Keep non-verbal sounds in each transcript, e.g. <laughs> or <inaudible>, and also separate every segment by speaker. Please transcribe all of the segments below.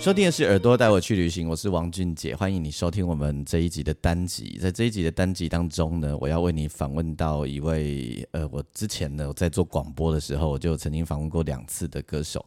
Speaker 1: 收听的是耳朵带我去旅行，我是王俊杰，欢迎你收听我们这一集的单集。在这一集的单集当中呢，我要为你访问到一位，呃，我之前呢我在做广播的时候，我就曾经访问过两次的歌手，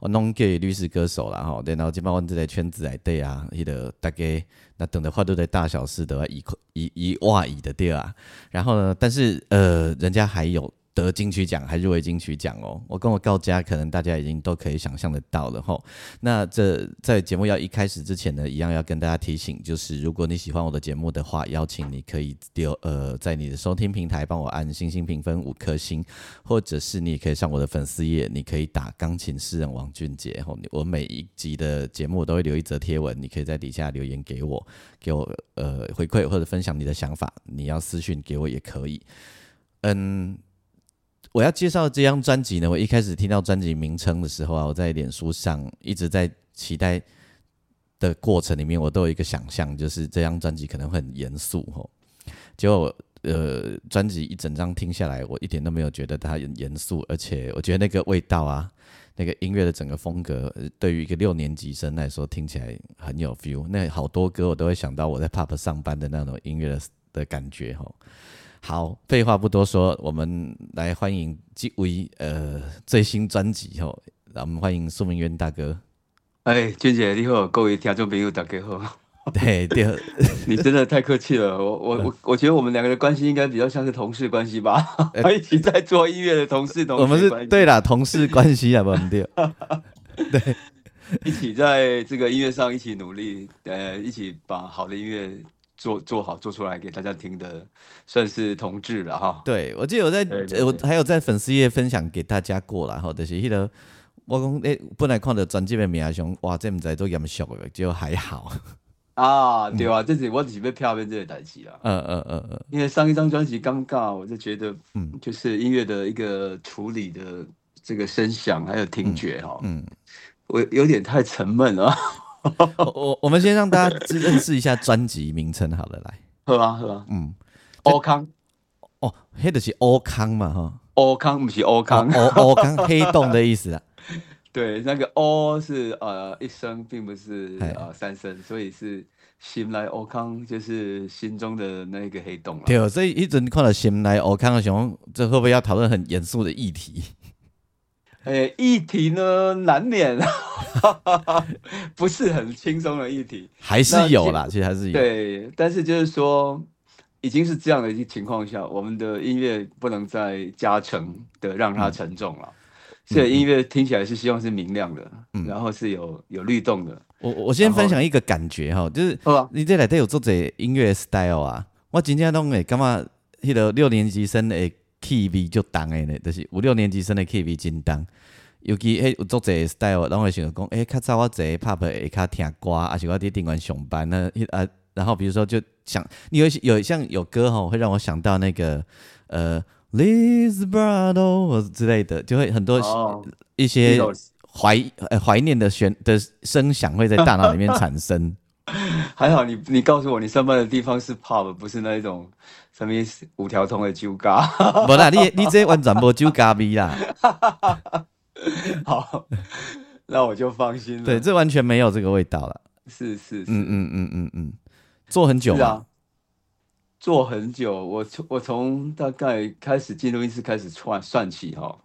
Speaker 1: 我弄给律师歌手然后然后基本上这在圈子来对啊，伊的大概那等的话都在大小事的一一一哇一的对啊，然后呢，但是呃，人家还有。<laughs> 得金曲奖还入围金曲奖哦！我跟我告家，可能大家已经都可以想象得到了吼。那这在节目要一开始之前呢，一样要跟大家提醒，就是如果你喜欢我的节目的话，邀请你可以丢呃，在你的收听平台帮我按星星评分五颗星，或者是你也可以上我的粉丝页，你可以打钢琴诗人王俊杰吼。我每一集的节目都会留一则贴文，你可以在底下留言给我，给我呃回馈或者分享你的想法，你要私讯给我也可以。嗯。我要介绍这张专辑呢。我一开始听到专辑名称的时候啊，我在脸书上一直在期待的过程里面，我都有一个想象，就是这张专辑可能会很严肃吼。结果呃，专辑一整张听下来，我一点都没有觉得它很严肃，而且我觉得那个味道啊，那个音乐的整个风格，对于一个六年级生来说，听起来很有 feel。那好多歌我都会想到我在 pub 上班的那种音乐的的感觉吼。好，废话不多说，我们来欢迎这位呃最新专辑吼，让我们欢迎苏明渊大哥。
Speaker 2: 哎，娟姐你好，各位听众朋友大家好。
Speaker 1: 对对，
Speaker 2: 你真的太客气了。我我 <laughs> 我我觉得我们两个的关系应该比较像是同事关系吧，<laughs> <laughs> 一起在做音乐的同事。
Speaker 1: 我们是对啦，同事关系啊，不对。对，
Speaker 2: 一起在这个音乐上一起努力，呃，一起把好的音乐。做做好做出来给大家听的，算是同志了哈。
Speaker 1: 对，我记得我在我还有在粉丝页分享给大家过了哈，就是迄个我讲诶，本来看到专辑的名上，哇，这唔知都严肃的，就还好
Speaker 2: 啊。对啊，这是我只是被票面这个代志
Speaker 1: 啊。嗯嗯嗯嗯。
Speaker 2: 因为上一张专辑尴尬，我就觉得，嗯，就是音乐的一个处理的这个声响还有听觉哈，嗯，我有点太沉闷了。<laughs>
Speaker 1: 我我们先让大家认识一下专辑名称，好了，来，
Speaker 2: 喝啊喝啊，嗯，欧康，
Speaker 1: 哦，黑的是欧康嘛哈，
Speaker 2: 欧康不是欧康，
Speaker 1: 欧欧康黑洞的意思啊，<laughs>
Speaker 2: 对，那个欧是呃一声，并不是呃三声，所以是心来欧康，就是心中的那个黑洞了
Speaker 1: 对，所以一直看到心来欧康的时候，这会不会要讨论很严肃的议题？
Speaker 2: 诶，议题呢，难免 <laughs> 不是很轻松的议题，
Speaker 1: 还是有啦，其实还是有。
Speaker 2: 对，但是就是说，已经是这样的一个情况下，我们的音乐不能再加成的让它沉重了，所以音乐听起来是希望是明亮的，然后是有有律动的。
Speaker 1: 我我先分享一个感觉哈，就是你这里头有做者音乐 style 啊，我今天拢会感觉迄个六年级生的。K V 就重诶呢，就是五六年级生的 K V 真重，尤其迄有做者 style，拢会想讲，诶，较早我坐 pub 会较听歌，而且我伫电管上班呢，<laughs> 啊，然后比如说就想，有有像有歌吼，会让我想到那个呃 l i s b r a d o 之类的，就会很多一些怀呃怀念的旋的声响会在大脑里面产生。<laughs>
Speaker 2: 还好你你告诉我，你上班的地方是 pub，不是那一种。什么五条通的酒咖？<laughs>
Speaker 1: 不啦，你你这完全无酒咖味啦。<laughs>
Speaker 2: 好，那我就放心了。
Speaker 1: 对，这完全没有这个味道了。
Speaker 2: 是是，嗯
Speaker 1: 嗯嗯嗯嗯，做很久
Speaker 2: 啊，做很久。我从我从大概开始进录音室开始算算起哈，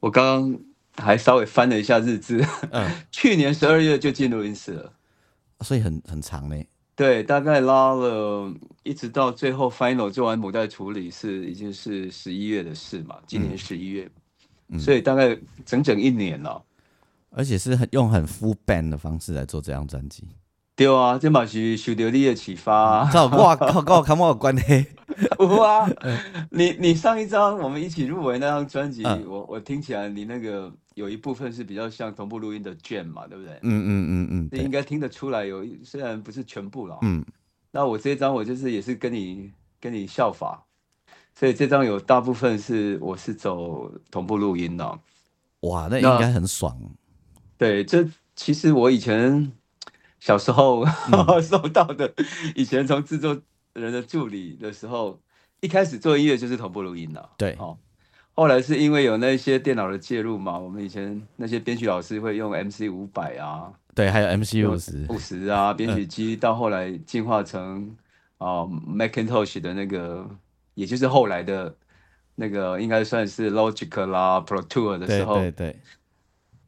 Speaker 2: 我刚刚还稍微翻了一下日志，嗯，去年十二月就进录音室了，
Speaker 1: 所以很很长呢。
Speaker 2: 对，大概拉了一直到最后 final 做完母带处理是已经是十一月的事嘛，今年十一月，所以大概整整一年了，
Speaker 1: 而且是很用很 full band 的方式来做这张专辑。
Speaker 2: 对啊，这嘛是受到你的启发。
Speaker 1: 这我靠，跟我看我有关系。<laughs>
Speaker 2: 哇，你你上一张我们一起入围那张专辑，我我听起来你那个有一部分是比较像同步录音的卷嘛，对不对？
Speaker 1: 嗯嗯嗯嗯，
Speaker 2: 你应该听得出来，有虽然不是全部了。嗯，那我这张我就是也是跟你跟你效法，所以这张有大部分是我是走同步录音的。
Speaker 1: 哇，那应该很爽。
Speaker 2: 对，这其实我以前。小时候 <laughs> 收到的，以前从制作人的助理的时候，一开始做音乐就是同步录音的。
Speaker 1: 对，
Speaker 2: 哦，后来是因为有那些电脑的介入嘛，我们以前那些编曲老师会用 MC 五百啊，
Speaker 1: 对，还有 MC 五十
Speaker 2: 五十啊，编曲机到后来进化成啊 Macintosh 的那个，也就是后来的那个应该算是 Logic 啦 Pro Tool 的时候，
Speaker 1: 对对。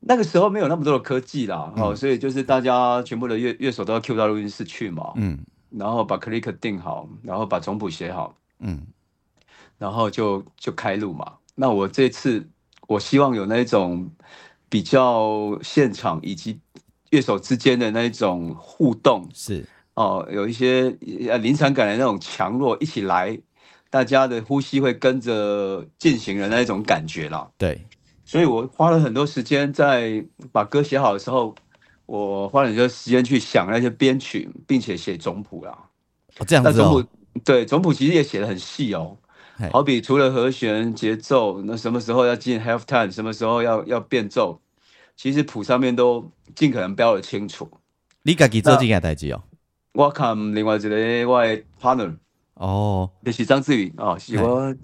Speaker 2: 那个时候没有那么多的科技啦，哦，所以就是大家全部的乐乐手都要 Q 到录音室去嘛，嗯，然后把 click 定好，然后把总谱写好，嗯，然后就就开录嘛。那我这次我希望有那种比较现场以及乐手之间的那种互动，
Speaker 1: 是。
Speaker 2: 哦，有一些呃临场感的那种强弱一起来，大家的呼吸会跟着进行的那种感觉啦，
Speaker 1: 对。
Speaker 2: 所以我花了很多时间在把歌写好的时候，我花了很多时间去想那些编曲，并且写总谱啦。
Speaker 1: 哦，这样子哦。
Speaker 2: 对，总谱其实也写的很细哦。好比除了和弦、节奏，那什么时候要进 half time，什么时候要要变奏，其实谱上面都尽可能标的清楚。
Speaker 1: 你自己做这件代志哦。
Speaker 2: 我看另外一个我的 partner 哦，就是张志宇哦，是我。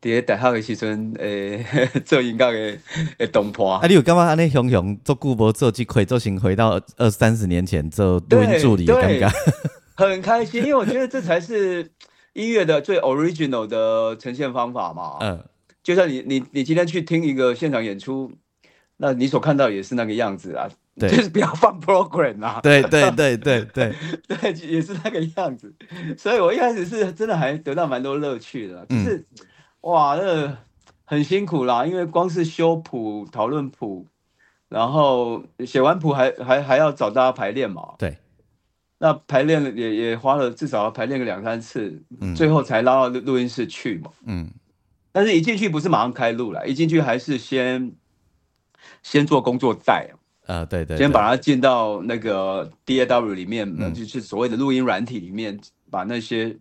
Speaker 2: 伫大学的时阵，诶，<laughs> 做音乐的诶同伴。
Speaker 1: 啊，你有感觉安尼雄雄做顾播做机会，做成回到二三十年前做录音助理的感觉，
Speaker 2: 很开心，因为我觉得这才是音乐的最 original 的呈现方法嘛。<laughs> 嗯，就像你你你今天去听一个现场演出，那你所看到也是那个样子啊，就是不要放 program 啊。<laughs>
Speaker 1: 对对对对对
Speaker 2: 对，也是那个样子。所以我一开始是真的还得到蛮多乐趣的，就是。哇，那很辛苦啦，因为光是修谱、讨论谱，然后写完谱还还还要找大家排练嘛。
Speaker 1: 对，
Speaker 2: 那排练也也花了至少要排练个两三次，最后才拉到录录音室去嘛。嗯，但是一进去不是马上开录了，一进去还是先先做工作带
Speaker 1: 啊，对对，
Speaker 2: 先把它进到那个 DAW 里面，就是所谓的录音软体里面，把那些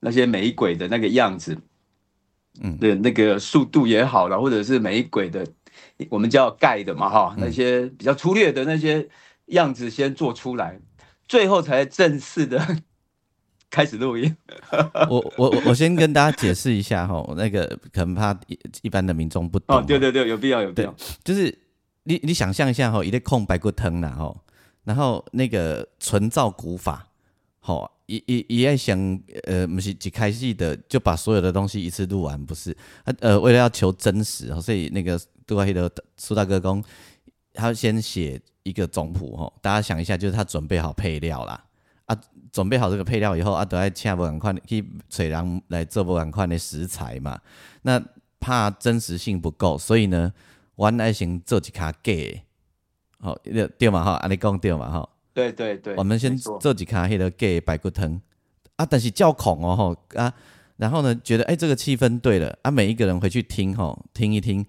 Speaker 2: 那些玫瑰的那个样子。嗯，的那个速度也好了，或者是每一轨的，我们叫盖的嘛哈，那些比较粗略的那些样子先做出来，最后才正式的 <laughs> 开始录音。
Speaker 1: 我我我先跟大家解释一下哈，那个可能怕一般的民众不懂。哦，
Speaker 2: 对对对，有必要有必要。
Speaker 1: 就是你你想象一下哈，一个空白骨汤然后然后那个纯造古法，好。一一一爱想，呃，不是一开始的就把所有的东西一次录完，不是？他呃，为了要求真实，所以那个杜华黑的苏大哥公，他先写一个总谱，吼，大家想一下，就是他准备好配料啦，啊，准备好这个配料以后，啊，都爱请不赶快去找人来做不赶快的食材嘛。那怕真实性不够，所以呢，我爱先做一卡假，好，对嘛哈，安尼讲对嘛哈。
Speaker 2: 对对对，
Speaker 1: 我们先做几卡黑的给白骨汤。啊，但是叫孔哦吼啊，然后呢，觉得哎这个气氛对了。啊，每一个人回去听吼，听一听，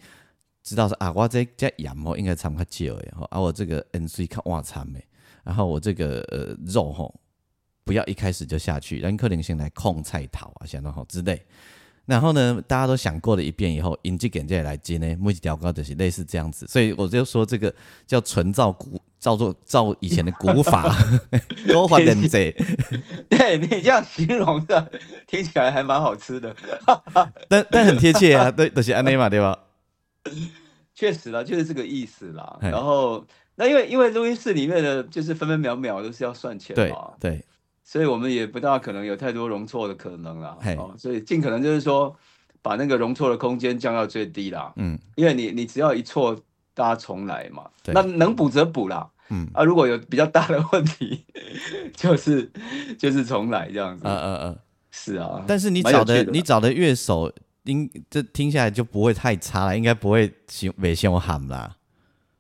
Speaker 1: 知道说啊，我这这盐哦应该掺较少诶吼，啊我这个 N C 看哇掺诶，然后我这个呃肉吼不要一开始就下去，让客人先来控菜头啊，像那吼之类。然后呢，大家都想过了一遍以后，引进给这来接呢，每一条高就是类似这样子，所以我就说这个叫纯造古，照做照以前的古法，<laughs> 多花点贼。
Speaker 2: 对你这样形容的，听起来还蛮好吃的，<laughs>
Speaker 1: 但但很贴切啊，对，都是安内嘛，对吧？
Speaker 2: 确实啦，就是这个意思啦。然后那因为因为录音室里面的就是分分秒秒都是要算钱嘛，
Speaker 1: 对。
Speaker 2: 所以我们也不大可能有太多容错的可能啦，哦，所以尽可能就是说，把那个容错的空间降到最低啦，嗯，因为你你只要一错，大家重来嘛，那能补则补啦，嗯啊，如果有比较大的问题，<laughs> 就是就是重来这样子，嗯嗯嗯，是啊，
Speaker 1: 但是你找的你找的乐手，应这听下来就不会太差了，应该不会没先我喊啦。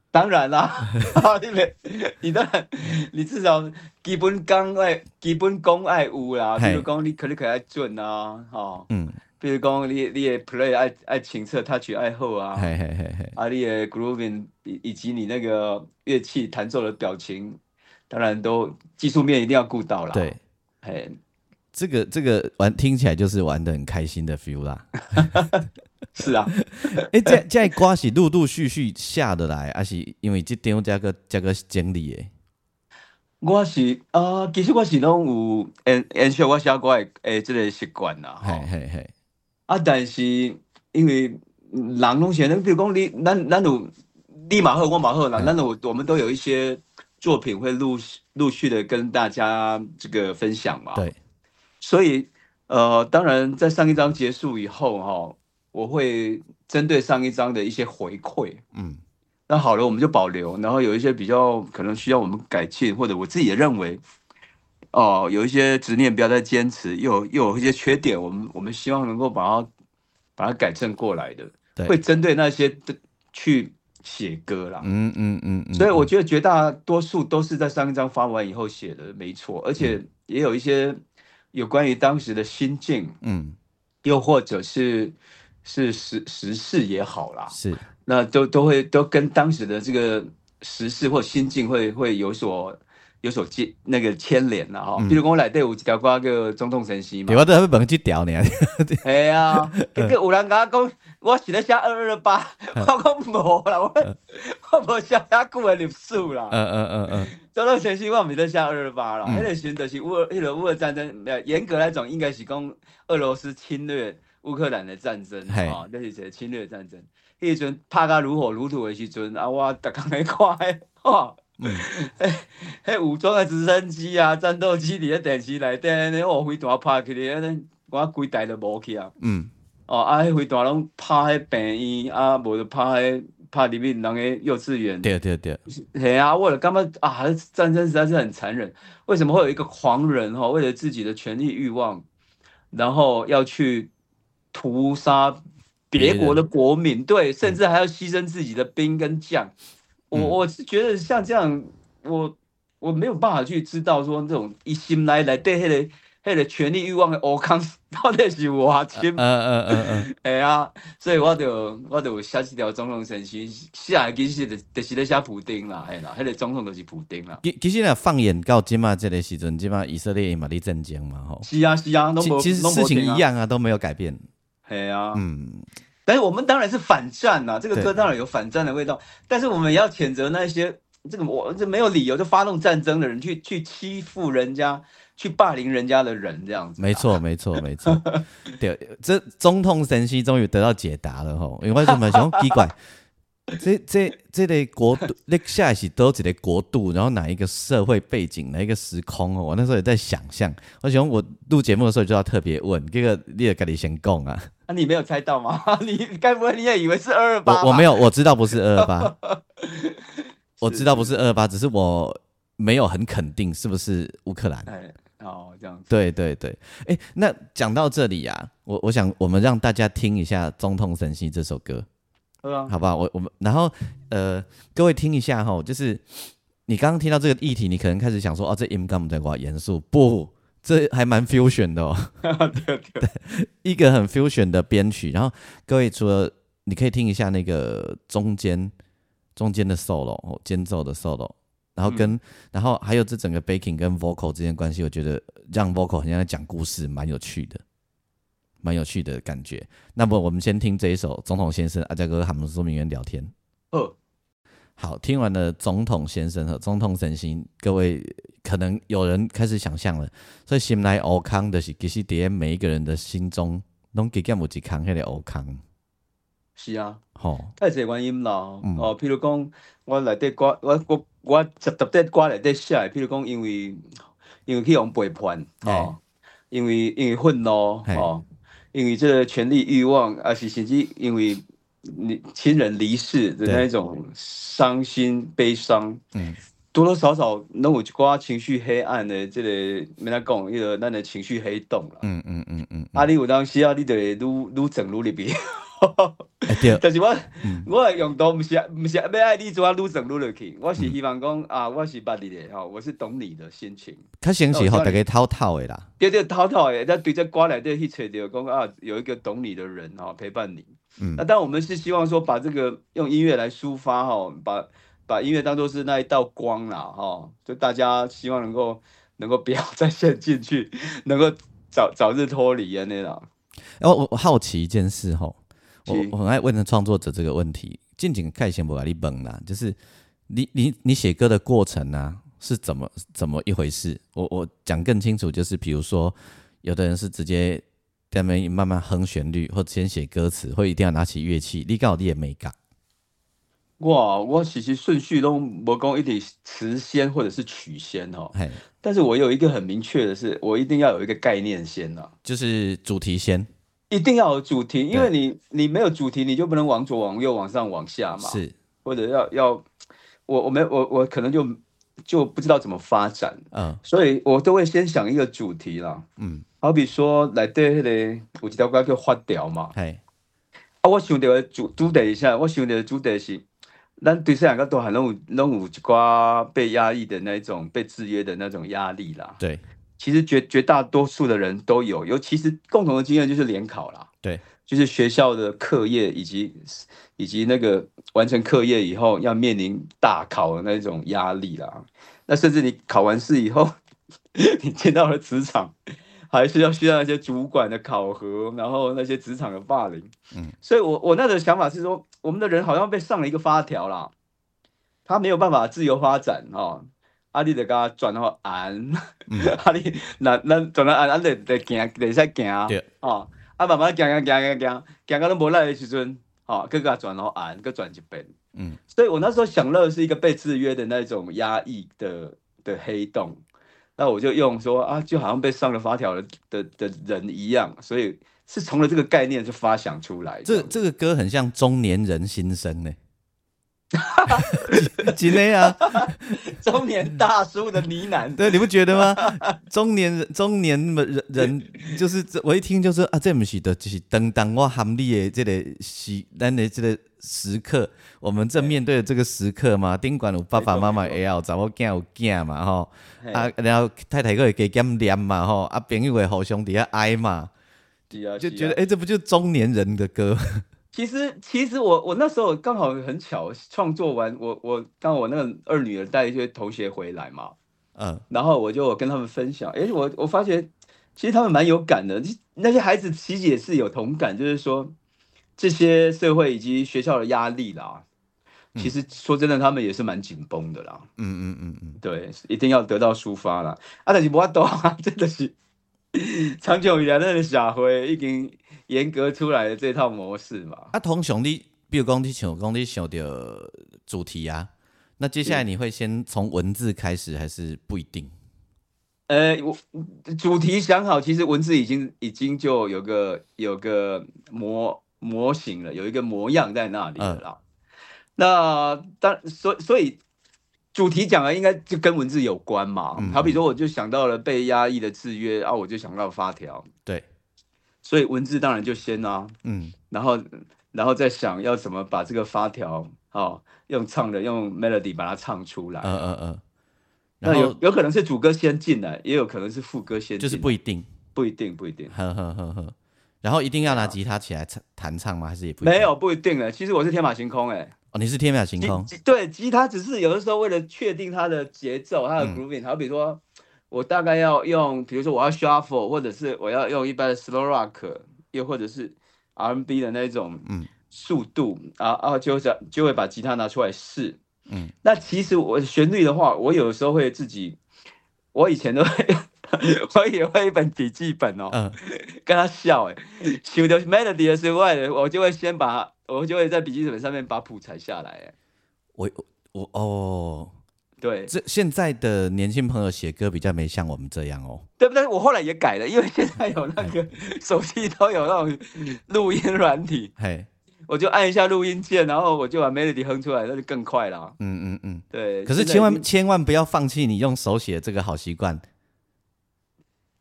Speaker 2: 当然啦，你没，你当然，你至少基本功爱，基本功爱有啦。比如讲，你可能可爱准啊，哈。嗯。比如讲，你你的 play 爱爱清澈，touch 爱厚啊。嘿嘿嘿嘿。啊，你的 grooving 以以及你那个乐器弹奏的表情，当然都技术面一定要顾到了。
Speaker 1: 对。嘿。这个这个玩听起来就是玩的很开心的 feel 啦。<laughs>
Speaker 2: 是啊，<laughs>
Speaker 1: 哎，这这歌是陆陆续续下得来，还是因为这张这个这个整理诶？
Speaker 2: 我是啊，其实我是拢有延延续我写歌诶诶，这个习惯啦。嘿嘿嘿。啊，但是因为人拢现在，比如讲你，咱咱有立马好，我马好啦，咱有我们都有一些作品会陆陆续的跟大家这个分享嘛。
Speaker 1: 对。
Speaker 2: 所以呃，当然在上一章结束以后哈。我会针对上一章的一些回馈，嗯，那好了，我们就保留。然后有一些比较可能需要我们改进，或者我自己也认为，哦，有一些执念不要再坚持，又又有一些缺点，我们我们希望能够把它把它改正过来的，会针对那些的去写歌啦。嗯嗯嗯。所以我觉得绝大多数都是在上一章发完以后写的，没错。而且也有一些有关于当时的心境，嗯，又或者是。是时时事也好啦，
Speaker 1: 是
Speaker 2: 那都都会都跟当时的这个时事或心境会会有所有所牵那个牵连了哈。比如讲我来对有一条歌叫总统神西嘛，
Speaker 1: 我都还没问去调呢。<laughs>
Speaker 2: 哎呀，这个有人讲讲我写得下二二八，我讲无啦，我我无写遐久的历史啦。嗯嗯嗯嗯，总统神西我唔在写二二八啦，迄个时就是乌迄个乌俄战争，严格来讲应该是讲俄罗斯侵略。乌克兰的战争啊，那是个侵略战争。迄阵拍甲如火如荼的时阵，啊，我逐工来看迄，<laughs> 哇，迄迄武装的直升机啊，战斗机伫咧电视内底，安尼哦，飞弹拍起来，安尼我规台都无去啊。嗯。哦，啊，迄飞弹拢拍迄病院，啊，无就拍迄拍里面人个幼稚园。
Speaker 1: 对对对。
Speaker 2: 系啊，我了感觉啊，战争实在是很残忍。为什么会有一个狂人哈，为了自己的权利欲望，然后要去？屠杀别国的国民，对，甚至还要牺牲自己的兵跟将。我我是觉得像这样，我我没有办法去知道说这种一心来来对黑的黑的权力欲望的欧康 <laughs> 到底是我亲。嗯嗯嗯嗯。<laughs> 哎呀，所以我就我就写一条总统神信，写其实就就是咧写普丁啦，哎啦，那个总统就是普丁啦。
Speaker 1: 其其实呢，放眼到今嘛这个时阵，今嘛以色列嘛在震惊嘛吼。
Speaker 2: 是啊是啊，
Speaker 1: 其实事情一样啊，都没有改变。
Speaker 2: 哎呀，嗯，但是我们当然是反战呐，这个歌当然有反战的味道，但是我们也要谴责那些这个我这没有理由就发动战争的人，去去欺负人家，去霸凌人家的人，这样子。
Speaker 1: 没错，没错，没错。<laughs> 对，这中痛神息终于得到解答了吼，因为什么？想奇怪。<laughs> 这这这类国度，那下一期都几个国度，然后哪一个社会背景，哪一个时空哦？我那时候也在想象，我想我录节目的时候就要特别问，这个你也跟你先讲啊？
Speaker 2: 啊，你没有猜到吗？<laughs> 你该不会你也以为是二二八？
Speaker 1: 我我没有，我知道不是二二八，<laughs> 我知道不是二二八，只是我没有很肯定是不是乌克兰。
Speaker 2: 哎，哦，这样子。
Speaker 1: 对对对，哎，那讲到这里啊，我我想我们让大家听一下《中痛神息》这首歌。好不好？我我们然后呃，各位听一下哈，就是你刚刚听到这个议题，你可能开始想说，哦，这 M 干嘛在挂严肃？不，这还蛮 fusion 的哦。<laughs>
Speaker 2: 对对，
Speaker 1: 一个很 fusion 的编曲。然后各位除了你可以听一下那个中间中间的 solo 哦间奏的 solo，然后跟然后还有这整个 baking 跟 vocal 之间关系，我觉得让 vocal 很像在讲故事，蛮有趣的。蛮有趣的感觉。那么我们先听这一首《总统先生》，阿加哥他们说明员聊天。哦，好，听完了《总统先生》和《总统神行》，各位可能有人开始想象了。所以心内欧康的是，其实在每一个人的心中，拢给干有一康，迄个欧康。
Speaker 2: 是啊，吼，太侪原因啦。哦，譬如讲，我内底歌，我我我十十块歌内底写，譬如讲，因为因为去用背叛，哦，因为因为愤怒，哦。因为这个权力欲望，而是甚至因为你亲人离世的那种伤心悲伤，嗯，多多少少能有一寡情绪黑暗的，这个没他讲，一个咱的情绪黑洞了，嗯嗯嗯嗯。啊，你有当时啊，你得愈愈整愈里边，
Speaker 1: 对，<laughs>
Speaker 2: 但是我我的用途不是不是要爱你做啊愈整愈落去，我是希望讲啊，我是捌你的吼，我是懂你的心情。
Speaker 1: 他先是互大家滔滔的啦，
Speaker 2: 对对滔滔的，但对这歌内底去找着讲啊，有一个懂你的人哈陪伴你。嗯，那但我们是希望说把这个用音乐来抒发哈，把把音乐当做是那一道光啦哈，就大家希望能够能够不要再陷进去，能够早早日脱离啊那啦。
Speaker 1: 然后我我好奇一件事哈。我我很爱问创作者这个问题，近景看先不把你问啦，就是你你你写歌的过程呢是怎么怎么一回事？我我讲更清楚，就是比如说，有的人是直接慢慢哼旋律，或先写歌词，或一定要拿起乐器，你刚好你也没讲。
Speaker 2: 哇，我其实顺序都我讲一点词先或者是曲先哦，但是我有一个很明确的是，我一定要有一个概念先呐，
Speaker 1: 就是主题先。
Speaker 2: 一定要有主题，因为你你没有主题，你就不能往左往右往上往下嘛。
Speaker 1: 是，
Speaker 2: 或者要要，我我没我我可能就就不知道怎么发展。嗯，所以我都会先想一个主题啦。嗯，好比说来对迄个有一条歌叫发条嘛。
Speaker 1: 系。
Speaker 2: 啊，我想到的主主题一下，我想到的主题是，咱对这两个都还拢有拢有一寡被压抑的那种被制约的那种压力啦。
Speaker 1: 对。
Speaker 2: 其实绝绝大多数的人都有，尤其是共同的经验就是联考啦，
Speaker 1: 对，
Speaker 2: 就是学校的课业以及以及那个完成课业以后要面临大考的那种压力啦。那甚至你考完试以后，<laughs> 你见到了职场，还是要需要那些主管的考核，然后那些职场的霸凌。嗯，所以我我那个想法是说，我们的人好像被上了一个发条啦，他没有办法自由发展哦。啊！你得甲转好按，<laughs> 啊！你那那转到按，按得得行，得使行，哦，啊慢慢行行行行行，行到都无力的时阵，哦，佮佮转好按，佮转一遍。嗯，所以我那时候享乐是一个被制约的那种压抑的的黑洞，那我就用说啊，就好像被上了发条的的的人一样，所以是从了这个概念就发想出来。
Speaker 1: 这这个歌很像中年人心声呢。<laughs> 几内啊？<laughs>
Speaker 2: 中年大叔的呢喃，
Speaker 1: 对，你不觉得吗？中年人，中年人人就是我一听就是啊，这不是的，就是当当我含你的这个时，咱的这个时刻，我们正面对的这个时刻嘛。宾馆有爸爸妈妈也要，查某囝有囝嘛，吼啊，然后太太个会加减念嘛，吼啊，朋友会互相底下爱嘛，就觉得哎，这不就中年人的歌？
Speaker 2: 其实，其实我我那时候刚好很巧，创作完我我当我那个二女儿带一些同学回来嘛，嗯，然后我就跟他们分享，哎，我我发现其实他们蛮有感的，那些孩子其实也是有同感，就是说这些社会以及学校的压力啦，其实说真的，他们也是蛮紧绷的啦，嗯嗯嗯嗯，对，一定要得到抒发啦。啊，但是不多啊，真的是 <laughs> 长久以来那个社会已经。严格出来的这套模式嘛？
Speaker 1: 啊，通常你比如讲你想讲你想的主题啊，那接下来你会先从文字开始还是不一定？
Speaker 2: 呃，我主题想好，其实文字已经已经就有个有个模模型了，有一个模样在那里了。那当所所以主题讲的应该就跟文字有关嘛？好比说，我就想到了被压抑的制约啊，我就想到发条。
Speaker 1: 对。
Speaker 2: 所以文字当然就先啊，嗯，然后然后再想要怎么把这个发条，哦，用唱的用 melody 把它唱出来，嗯嗯嗯，那有有可能是主歌先进来，也有可能是副歌先，
Speaker 1: 就是不一定，
Speaker 2: 不一定，不一定，
Speaker 1: 呵呵呵呵。然后一定要拿吉他起来弹弹唱吗？还是也不
Speaker 2: 没有不一定的。其实我是天马行空，哎，
Speaker 1: 哦，你是天马行空，
Speaker 2: 对，吉他只是有的时候为了确定它的节奏，它的 grooving，好比说。我大概要用，比如说我要 shuffle，或者是我要用一般的 slow rock，又或者是 R&B 的那种速度，啊啊，就这就会把吉他拿出来试。嗯，那其实我旋律的话，我有时候会自己，我以前都会，<laughs> 我也会一本笔记本哦，跟他笑哎，修的 melody 我就会先把，我就会在笔记本上面把谱裁下来哎，
Speaker 1: 我我哦。
Speaker 2: 对，
Speaker 1: 这现在的年轻朋友写歌比较没像我们这样哦，
Speaker 2: 对不对？我后来也改了，因为现在有那个手机都有那种录音软体，嘿，我就按一下录音键，然后我就把 melody 哼出来，那就更快了。嗯嗯嗯，对。
Speaker 1: 可是千万千万不要放弃你用手写这个好习惯，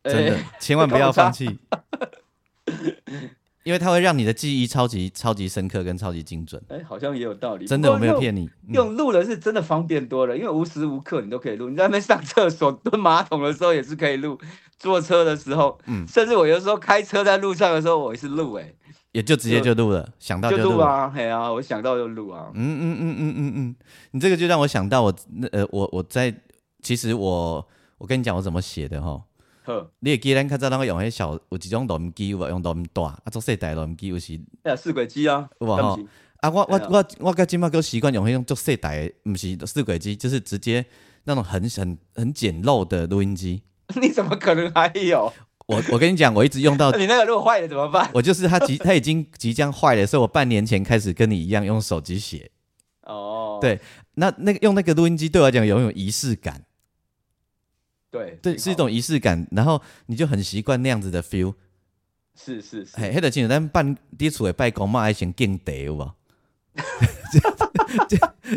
Speaker 1: 真的千万不要放弃。因为它会让你的记忆超级超级深刻跟超级精准。
Speaker 2: 哎，好像也有道理。
Speaker 1: 真的，我没有骗你。
Speaker 2: 用录的是真的方便多了，因为无时无刻你都可以录。你在那边上厕所、蹲马桶的时候也是可以录，坐车的时候，嗯，甚至我有时候开车在路上的时候，我也是录，哎，
Speaker 1: 也就直接就录了，想到就
Speaker 2: 录啊，嘿啊，我想到就录啊。
Speaker 1: 嗯嗯嗯嗯嗯嗯，你这个就让我想到我那呃，我我在其实我我跟你讲我怎么写的哈。你会记咱较早咱个用迄小有一种录音机，有用录音带，啊，做细台录音机有时。
Speaker 2: 哎呀，四轨机啊，
Speaker 1: 有无吼？啊，我我我我甲今麦个习惯用迄种做细台，毋是四轨机，就是直接那种很很很简陋的录音机。<laughs>
Speaker 2: 你怎么可能还有？
Speaker 1: 我我跟你讲，我一直用到。<laughs>
Speaker 2: 你那个如果坏了怎么办？
Speaker 1: 我就是它即它已经即将坏了，所以我半年前开始跟你一样用手机写。哦。对，那那个用那个录音机对我来讲有一种仪式感。
Speaker 2: 对
Speaker 1: 对，是一种仪式感，然后你就很习惯那样子的 feel。
Speaker 2: 是是是，
Speaker 1: 嘿，迄个清楚，咱办伫厝诶拜公嘛，爱先敬地有无？<laughs>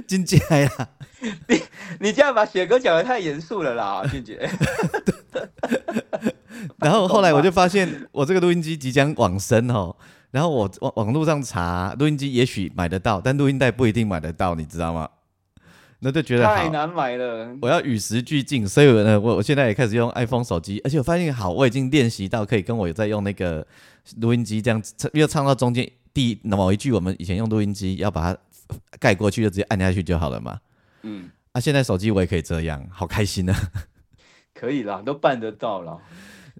Speaker 1: 真真呀！<laughs>
Speaker 2: 你你这样把雪哥讲的太严肃了啦，俊杰。<laughs>
Speaker 1: 然后后来我就发现，我这个录音机即将往生哦。然后我网网络上查，录音机也许买得到，但录音带不一定买得到，你知道吗？那就觉得
Speaker 2: 太难买了。
Speaker 1: 我要与时俱进，所以呢，我我现在也开始用 iPhone 手机，而且我发现好，我已经练习到可以跟我在用那个录音机这样，又唱到中间第某一句，我们以前用录音机要把它盖过去，就直接按下去就好了嘛。嗯，啊，现在手机我也可以这样，好开心啊！
Speaker 2: 可以啦，都办得到了。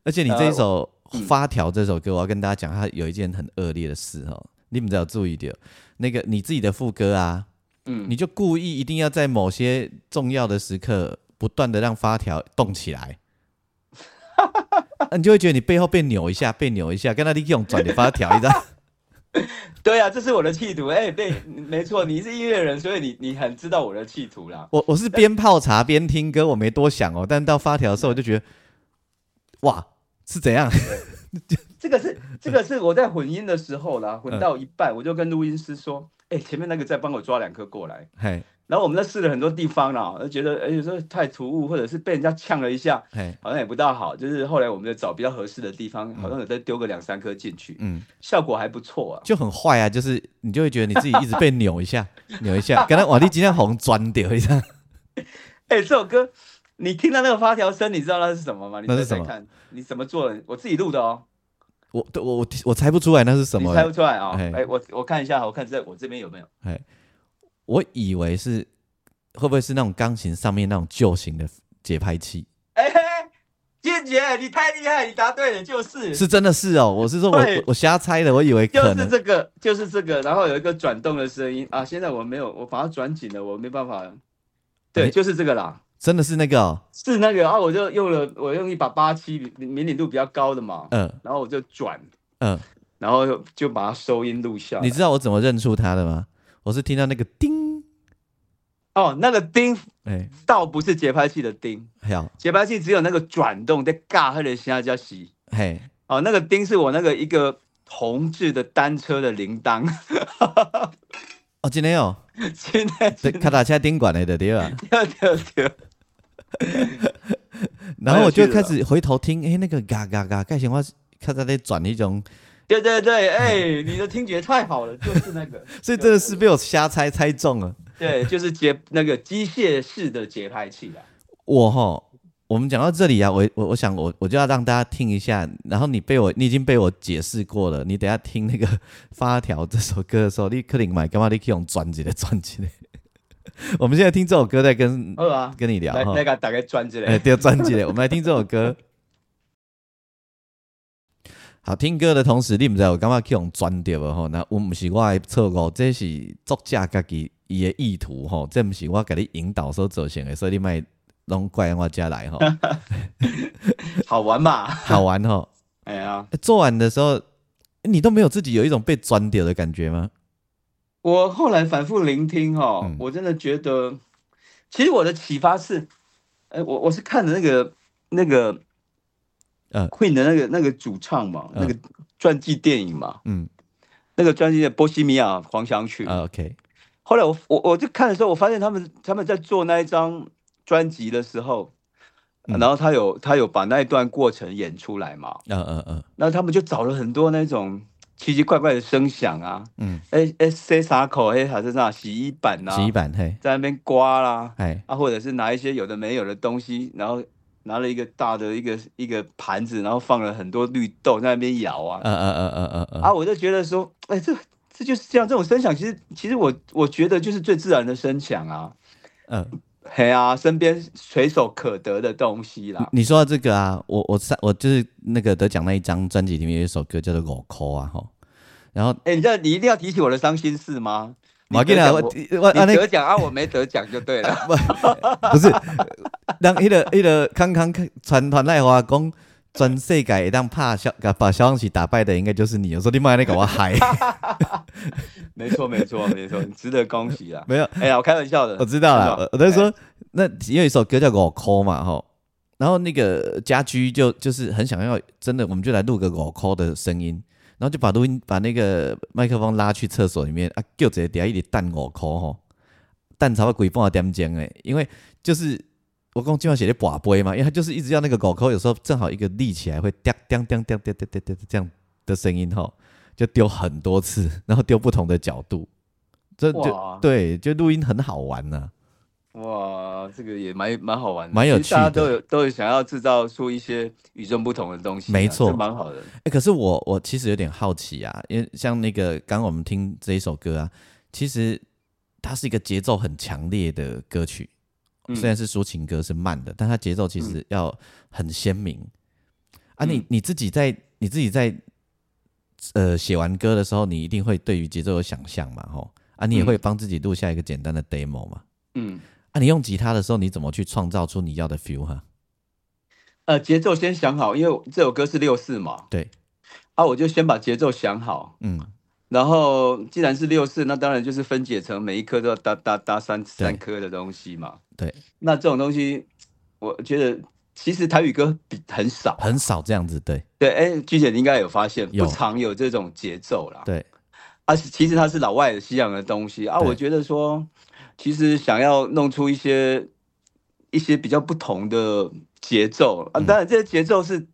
Speaker 1: 而且你这一首《发条》这首歌，我要跟大家讲，它有一件很恶劣的事哦，你们只要注意点，那个你自己的副歌啊。嗯，你就故意一定要在某些重要的时刻，不断的让发条动起来，你就会觉得你背后被扭一下，被扭一下，跟他利用转的发条，你知道？
Speaker 2: 对啊，这是我的企图。哎，对，没错，你是音乐人，所以你你很知道我的企图啦。
Speaker 1: 我我是边泡茶边听歌，我没多想哦，但到发条的时候，我就觉得，哇，是怎样？
Speaker 2: 这个是这个是我在混音的时候啦，混到一半，我就跟录音师说。哎，前面那个再帮我抓两颗过来。<laughs> 嘿，然后我们在试了很多地方啦，就觉得哎有时候太突兀，或者是被人家呛了一下，好像也不大好。就是后来我们在找比较合适的地方，好像有再丢个两三颗进去，嗯，效果还不错啊。
Speaker 1: 就很坏啊，就是你就会觉得你自己一直被扭一下，<laughs> 扭一下，刚才瓦力今天红钻掉一下。<laughs>
Speaker 2: 哎，这首歌你听到那个发条声，你知道那是什么吗？
Speaker 1: 那是什么？
Speaker 2: 你怎么做的？我自己录的哦。
Speaker 1: 我我我我猜不出来那是什么，
Speaker 2: 猜不出来啊！哎，我我看一下，我看在我这边有没有？哎，
Speaker 1: 我以为是会不会是那种钢琴上面那种旧型的节拍器？
Speaker 2: 哎，健杰，你太厉害，你答对了，就是
Speaker 1: 是真的是哦。我是说我我瞎猜的，我以为
Speaker 2: 就是这个，就是这个，然后有一个转动的声音啊。现在我没有，我把它转紧了，我没办法。对，就是这个啦。
Speaker 1: 真的是那个，
Speaker 2: 是那个啊！我就用了，我用一把八七，敏敏度比较高的嘛，嗯，然后我就转，嗯，然后就把它收音录下。
Speaker 1: 你知道我怎么认出它的吗？我是听到那个叮，
Speaker 2: 哦，那个叮，哎，倒不是节拍器的叮，
Speaker 1: 好，
Speaker 2: 节拍器只有那个转动在嘎赫的下叫西，嘿，哦，那个叮是我那个一个铜制的单车的铃铛，
Speaker 1: 哦，今天哦，
Speaker 2: 今天
Speaker 1: 对，卡达车顶管的对吧？<laughs>
Speaker 2: 对对对。<laughs>
Speaker 1: 然后我就开始回头听，哎，那个嘎嘎嘎，盖先我看他在转一种，
Speaker 2: 对对对，哎，你的听觉太好了，<laughs> 就是那个，
Speaker 1: 所以真的是被我瞎猜猜中了。
Speaker 2: 对，就是节那个机械式的节拍器啊。
Speaker 1: 我哈，我们讲到这里啊，我我我想我我就要让大家听一下，然后你被我你已经被我解释过了，你等下听那个发条这首歌的时候，你可能买干嘛？你可以用转起来转起来。<laughs> 我们现在听这首歌，在跟跟你聊
Speaker 2: 哈。那个打开专辑嘞，
Speaker 1: 哎，第二专辑嘞，我们来听这首歌。<laughs> 好听歌的同时，你唔知我感觉去用转掉吼，那我唔是我的错误，这是作者家己伊的意图吼，这唔是我给你引导所走成的，所以你咪拢怪我家来吼。<laughs>
Speaker 2: 好玩嘛？
Speaker 1: 好玩吼。
Speaker 2: 哎呀，
Speaker 1: 做完的时候，你都没有自己有一种被钻掉的感觉吗？
Speaker 2: 我后来反复聆听哈，我真的觉得，其实我的启发是，哎，我我是看的那个那个，呃，Queen 的那个那个主唱嘛，那个传记电影嘛，嗯，那个传记的《波西米亚狂想曲》
Speaker 1: ，OK。
Speaker 2: 后来我我我就看的时候，我发现他们他们在做那一张专辑的时候，然后他有他有把那一段过程演出来嘛，嗯嗯嗯，那他们就找了很多那种。奇奇怪怪的声响啊，嗯，哎哎塞啥口，哎还是那洗衣板呐，
Speaker 1: 洗衣板嘿，
Speaker 2: 在那边刮啦，
Speaker 1: 哎。
Speaker 2: 啊，或者是拿一些有的没有的东西，然后拿了一个大的一个一个盘子，然后放了很多绿豆在那边摇啊，
Speaker 1: 嗯嗯嗯嗯嗯
Speaker 2: 啊，我就觉得说，哎这。这就是这样，这种声响其实其实我我觉得就是最自然的声响啊，嗯，嘿啊，身边随手可得的东西啦。
Speaker 1: 你说到这个啊，我我上我就是那个得奖那一张专辑里面有一首歌叫做《我抠》啊吼，然后
Speaker 2: 哎，你这你一定要提起我的伤心事吗？
Speaker 1: 我跟你讲，我
Speaker 2: 我你得奖啊，我没得奖就对了，
Speaker 1: 不是，让迄个迄个康康传团来话讲。全世界当怕消把小王子打败的，应该就是你。我说你妈那个我嗨，<laughs>
Speaker 2: 没错没错没错，值得恭喜啊！
Speaker 1: 没有，
Speaker 2: 哎呀，我开玩笑的。
Speaker 1: 我知道了，我在说那有一首歌叫《我哭》嘛，吼，然后那个家居就就是很想要，真的，我们就来录个我哭的声音，然后就把录音把那个麦克风拉去厕所里面啊，就直接底下一直弹我哭吼，弹超鬼半点钟诶，因为就是。我刚今晚写的寡杯嘛，因为他就是一直要那个狗狗，有时候正好一个立起来会掉掉掉掉掉掉掉掉这样的声音哈，就丢很多次，然后丢不同的角度，这就对，就录音很好玩呢。
Speaker 2: 哇，这个也蛮蛮好玩，
Speaker 1: 蛮有趣的。大
Speaker 2: 家都有都有想要制造出一些与众不同的东西，
Speaker 1: 没错，
Speaker 2: 蛮好的。
Speaker 1: 哎，可是我我其实有点好奇啊，因为像那个刚我们听这一首歌啊，其实它是一个节奏很强烈的歌曲。虽然是抒情歌是慢的，但它节奏其实要很鲜明啊！你你自己在你自己在呃写完歌的时候，你一定会对于节奏有想象嘛？吼啊！你也会帮自己录下一个简单的 demo 嘛？嗯啊！你用吉他的时候，你怎么去创造出你要的 feel 哈？
Speaker 2: 呃，节奏先想好，因为这首歌是六四嘛。
Speaker 1: 对
Speaker 2: 啊，我就先把节奏想好。嗯。然后，既然是六四，那当然就是分解成每一颗都要搭搭搭三三颗的东西嘛。
Speaker 1: 对，
Speaker 2: 那这种东西，我觉得其实台语歌比很少，
Speaker 1: 很少这样子。对
Speaker 2: 对，哎，鞠姐你应该有发现，不常有这种节奏啦。
Speaker 1: 对，
Speaker 2: 而且其实它是老外的西洋的东西啊。我觉得说，其实想要弄出一些一些比较不同的节奏啊，当然这些节奏是。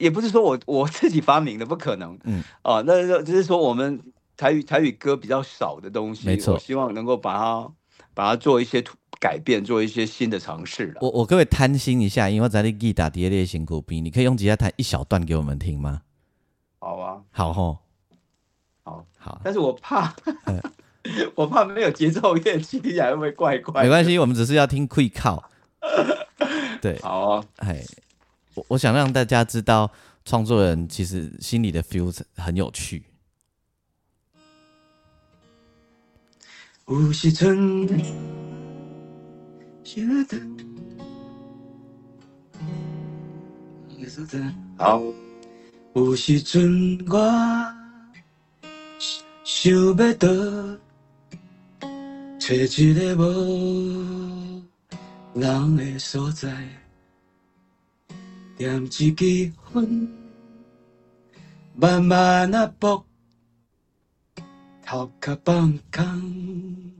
Speaker 2: 也不是说我我自己发明的，不可能。嗯，哦，那那只是说我们台语台语歌比较少的东西，
Speaker 1: 没错，
Speaker 2: 希望能够把它把它做一些改变，做一些新的尝试
Speaker 1: 我我各位贪心一下，因为在你吉他叠列辛苦兵，你可以用吉他弹一小段给我们听吗？
Speaker 2: 好啊，
Speaker 1: 好吼，
Speaker 2: 好
Speaker 1: 好，
Speaker 2: 但是我怕 <laughs> <laughs> 我怕没有节奏乐器听起来会不会怪怪？
Speaker 1: 没关系，我们只是要听 quick 靠。对，
Speaker 2: 好啊，
Speaker 1: 哎。我我想让大家知道，创作人其实心里的 feel 很有趣。有时阵，好。有时阵我想要倒，找一个无人的所在。点一支烟，慢慢啊搏，头壳放空，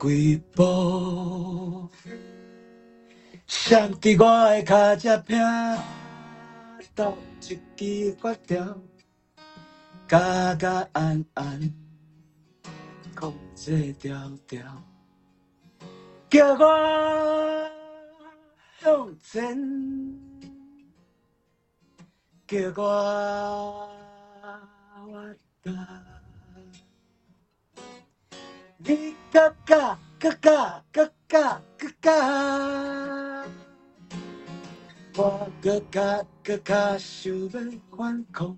Speaker 1: 几步，想伫我的脚只拼，到一支发条，加加安安，控制调调，叫我。向前，叫我我的，你嘎嘎嘎嘎嘎嘎嘎嘎，我嘎嘎嘎嘎想要反抗，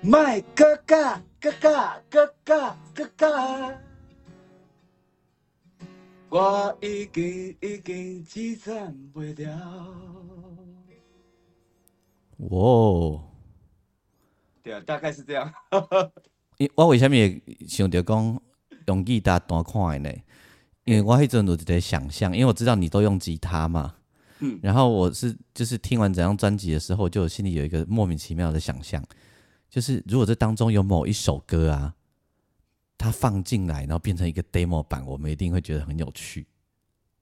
Speaker 1: 麦嘎嘎嘎嘎嘎嘎嘎嘎。我已经已经支撑不了。哇！
Speaker 2: 对啊，大概是这样。<laughs>
Speaker 1: 我为什么也想着讲用吉他弹看呢？因为我迄阵有一个想象，因为我知道你都用吉他嘛。嗯。然后我是就是听完整张专辑的时候，就心里有一个莫名其妙的想象，就是如果这当中有某一首歌啊。它放进来，然后变成一个 demo 版，我们一定会觉得很有趣。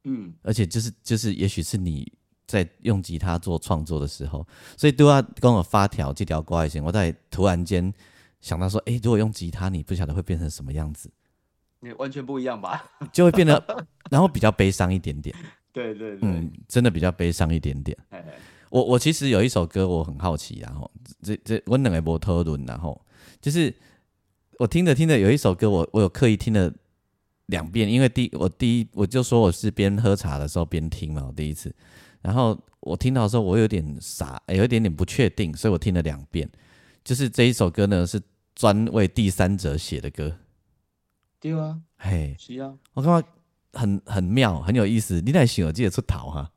Speaker 1: 嗯，而且就是就是，也许是你在用吉他做创作的时候，所以都要跟我发条这条歌行，我在突然间想到说，哎，如果用吉他，你不晓得会变成什么样子？
Speaker 2: 你完全不一样吧？
Speaker 1: 就会变得，然后比较悲伤一点点。
Speaker 2: 对对对，嗯，
Speaker 1: 真的比较悲伤一点点。我我其实有一首歌我很好奇，然后这这我两个波讨论，然后就是我听着听着有一首歌，我我有刻意听了两遍，因为第我第一我就说我是边喝茶的时候边听嘛，我第一次，然后我听到的时候我有点傻，有一点点不确定，所以我听了两遍。就是这一首歌呢是专为第三者写的歌，
Speaker 2: 对啊，嘿，是啊，
Speaker 1: 我感觉很很妙，很有意思。你在想记得出头哈？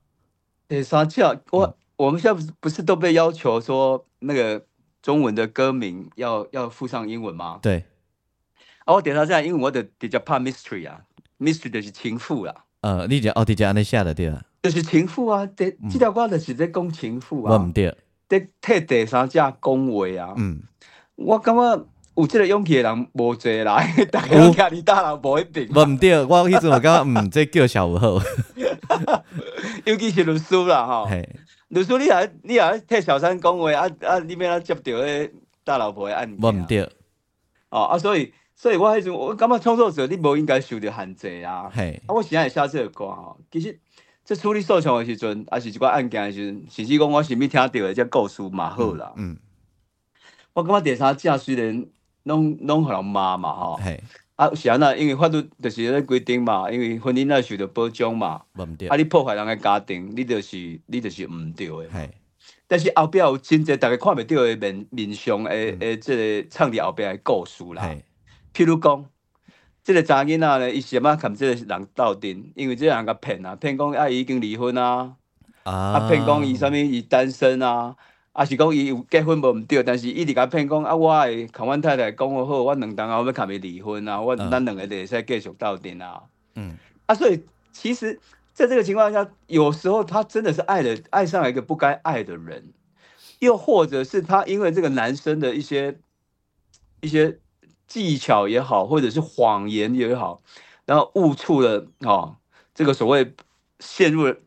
Speaker 2: 第三者我。我们现在不是不是都被要求说那个中文的歌名要要附上英文吗？
Speaker 1: 对。
Speaker 2: 啊，我点到这样，因为我的比较怕 mystery 啊，mystery 就是情妇啦。
Speaker 1: 呃，你讲哦，你讲安尼写的对啊。
Speaker 2: 就是情妇啊，这这条歌就是在讲情妇啊。
Speaker 1: 我唔对。
Speaker 2: 在替第三者恭维啊。嗯。我感觉有这个勇气的人无多啦，<laughs> 大家家你大老婆一定。
Speaker 1: 唔对，我迄阵我感觉嗯，这叫小五好。<laughs>
Speaker 2: 尤其是律师啦，哈。律师，你啊你也替小三讲话，啊啊，你免啊接到迄大老婆的案件。
Speaker 1: 我唔对。
Speaker 2: 哦啊，所以所以我迄阵，我感觉创作者你无应该受到限制啊。
Speaker 1: 嘿。
Speaker 2: 啊，我现在写这个歌吼，其实在处理诉讼的时阵，也是一寡案件的时阵，甚至讲我是咪听到的这故事嘛好啦。嗯。我感觉第三者虽然拢拢互人骂嘛吼。嘿。啊，是安那，因为法律就是咧规定嘛，因为婚姻要受到保障嘛。啊，你破坏人诶家庭，你就是你就是毋对的。系。但是后壁有真侪大家看袂到的面面上诶诶，即个唱伫后壁的故事啦。譬如讲，即个查囡仔咧，伊是怎啊含即个人斗阵，因为即个人甲骗啊，骗讲啊伊已经离婚啊，啊骗讲伊啥物伊单身啊。啊是讲伊有结婚无毋对，但是伊直甲骗讲啊，我会甲阮太太讲好，我两当后要甲伊离婚啊，我咱两个就会使继续斗阵啊。嗯，啊，所以其实在这个情况下，有时候他真的是爱了爱上了一个不该爱的人，又或者是他因为这个男生的一些一些技巧也好，或者是谎言也好，然后误触了哦，这个所谓陷入了。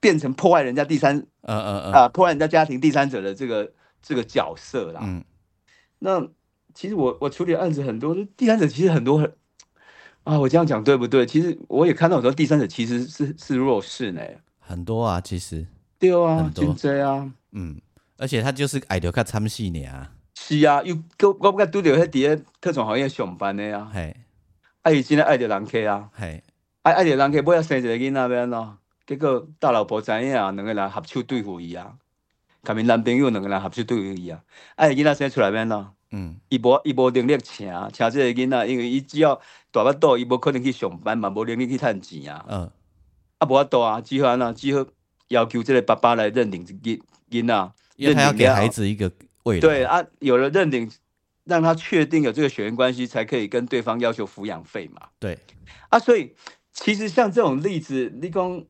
Speaker 2: 变成破坏人家第三，呃呃呃啊，破坏人家家庭第三者的这个这个角色啦。嗯，那其实我我处理案子很多，第三者其实很多很啊，我这样讲对不对？其实我也看到很多第三者其实是是弱势呢，
Speaker 1: 很多啊，其实
Speaker 2: 对啊，真多。啊，
Speaker 1: 嗯，而且他就是爱着较参戏呢啊，
Speaker 2: 是啊，又我我不该拄着迄伫个特种行业上班的啊，嘿，爱真的爱着人客啊，嘿，爱爱着人客，不要生一个囡仔边咯。结果大老婆知影，两个人合手对付伊啊，甲面男朋友两个人合手对付伊啊，啊，囡仔生出来免咯？嗯，伊无伊无能力请请这个囡仔，因为伊只要大巴肚，伊无可能去上班嘛，无能力去趁钱啊。嗯，啊，无法度啊，只好安那，只好要求这个爸爸来认领囡囡仔，
Speaker 1: 因为他要给孩子一个未来。
Speaker 2: 对啊，有了认领，让他确定有这个血缘关系，才可以跟对方要求抚养费嘛。
Speaker 1: 对，
Speaker 2: 啊，所以其实像这种例子，你讲。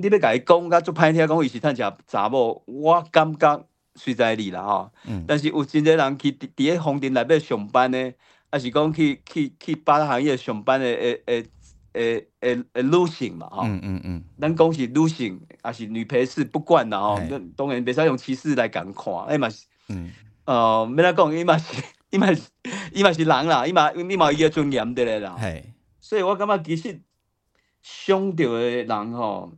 Speaker 2: 你要甲伊讲，甲做歹听，讲伊是趁食查某，我感觉随在你啦吼。嗯。但是有真侪人去伫伫个风尘内面上班呢，啊是讲去去去八行业上班的诶诶诶诶诶女性嘛吼。嗯嗯嗯。咱讲是女性，啊是女陪侍，不管啦吼。当然袂使用歧视来共看，哎嘛是。嗯。呃，免来讲，伊嘛是，<laughs> 伊嘛是，伊嘛是人啦，伊嘛伊嘛伊个尊严伫咧啦。系。所以我感觉其实伤着诶人吼。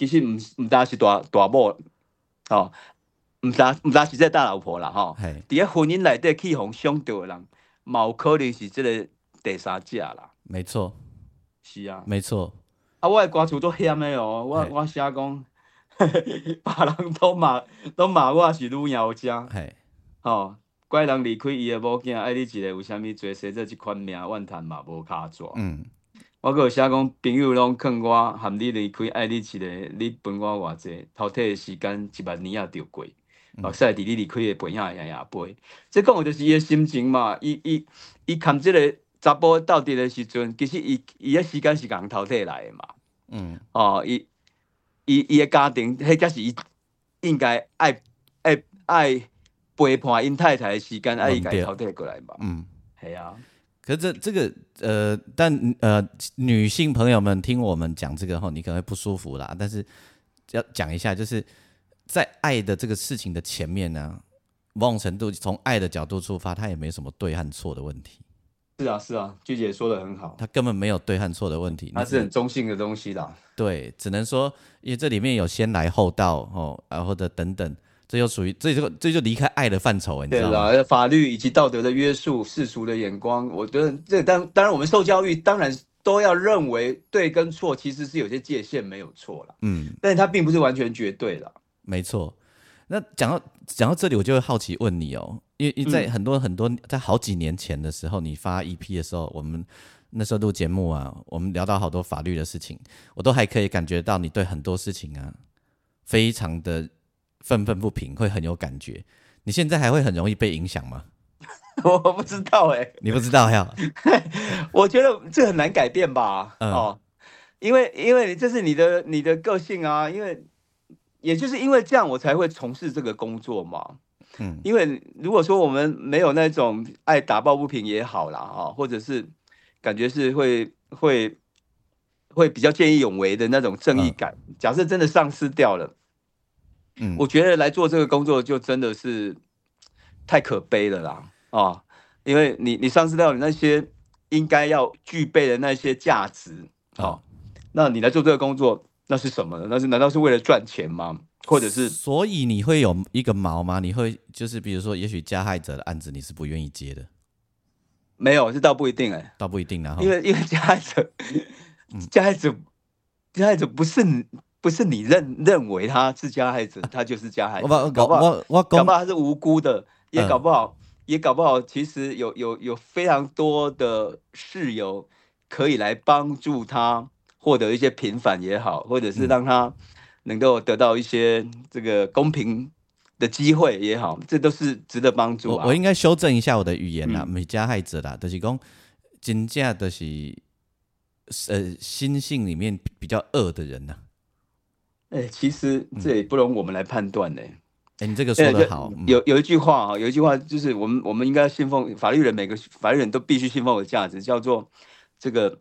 Speaker 2: 其实唔唔单是大大某，吼，唔单唔单是这大老婆啦，吼。伫咧婚姻内底去互伤到的人，嘛有可能是即个第三者啦。
Speaker 1: 没错，
Speaker 2: 是啊，
Speaker 1: 没错。
Speaker 2: 啊，我诶歌词都险诶哦，我我写讲，<laughs> 别人都骂都骂我是女妖精，吼，怪人离开伊诶某囝，爱你一个有啥物做，生这即款命，怨叹嘛无卡纸。嗯。我阁有写讲，朋友拢劝我含你离开，爱你一个，你分我偌济，偷摕的时间一万年也着过。目屎伫你离开的背影也也背。即讲的就是伊的心情嘛。伊伊伊看即个查甫到底的时阵，其实伊伊的时间是共偷摕来的嘛。嗯。哦，伊伊伊的家庭，迄才是伊应该爱爱爱陪伴因太太的时间，爱伊家偷摕过来嘛。嗯。系啊。
Speaker 1: 可这这个呃，但呃，女性朋友们听我们讲这个后，你可能会不舒服啦。但是要讲一下，就是在爱的这个事情的前面呢，某种程度从爱的角度出发，它也没什么对和错的问题。
Speaker 2: 是啊，是啊，鞠姐说的很好，
Speaker 1: 它根本没有对和错的问题，
Speaker 2: 它是很中性的东西啦。
Speaker 1: 对，只能说，因为这里面有先来后到哦，然后的等等，这就属于这就这就离开爱的范畴，你知道吗？
Speaker 2: 法律以及道德的约束、世俗的眼光，我觉得这当当然我们受教育，当然都要认为对跟错其实是有些界限没有错了，嗯，但是它并不是完全绝对了，
Speaker 1: 没错。那讲到讲到这里，我就会好奇问你哦。因为在很多很多在好几年前的时候，你发 EP 的时候，我们那时候录节目啊，我们聊到好多法律的事情，我都还可以感觉到你对很多事情啊，非常的愤愤不平，会很有感觉。你现在还会很容易被影响吗？<laughs>
Speaker 2: 我不知道哎，
Speaker 1: 你不知道呀？<laughs>
Speaker 2: 我觉得这很难改变吧？哦，因为因为这是你的你的个性啊，因为也就是因为这样，我才会从事这个工作嘛。嗯，因为如果说我们没有那种爱打抱不平也好啦，哈，或者是感觉是会会会比较见义勇为的那种正义感，假设真的丧失掉了，嗯，我觉得来做这个工作就真的是太可悲了啦，啊，因为你你丧失掉你那些应该要具备的那些价值，好，那你来做这个工作，那是什么呢？那是难道是为了赚钱吗？或者是，
Speaker 1: 所以你会有一个毛吗？你会就是比如说，也许加害者的案子你是不愿意接的，
Speaker 2: 没有，这倒不一定哎，
Speaker 1: 倒不一定啊，
Speaker 2: 因为因为加害者，加害者，加害者不是不是你认认为他是加害者，他就是加害者，搞不好我搞不好他是无辜的，也搞不好也搞不好，其实有有有非常多的室友可以来帮助他获得一些平反也好，或者是让他。能够得到一些这个公平的机会也好，这都是值得帮助
Speaker 1: 啊。我应该修正一下我的语言啦，没加害者啦，就是讲真正的是呃心性里面比较恶的人呐。
Speaker 2: 哎，其实这也不容我们来判断呢。
Speaker 1: 哎，你这个说的好。
Speaker 2: 有有一句话啊，有一句话就是我们我们应该信奉法律人，每个法律人都必须信奉的价值，叫做这个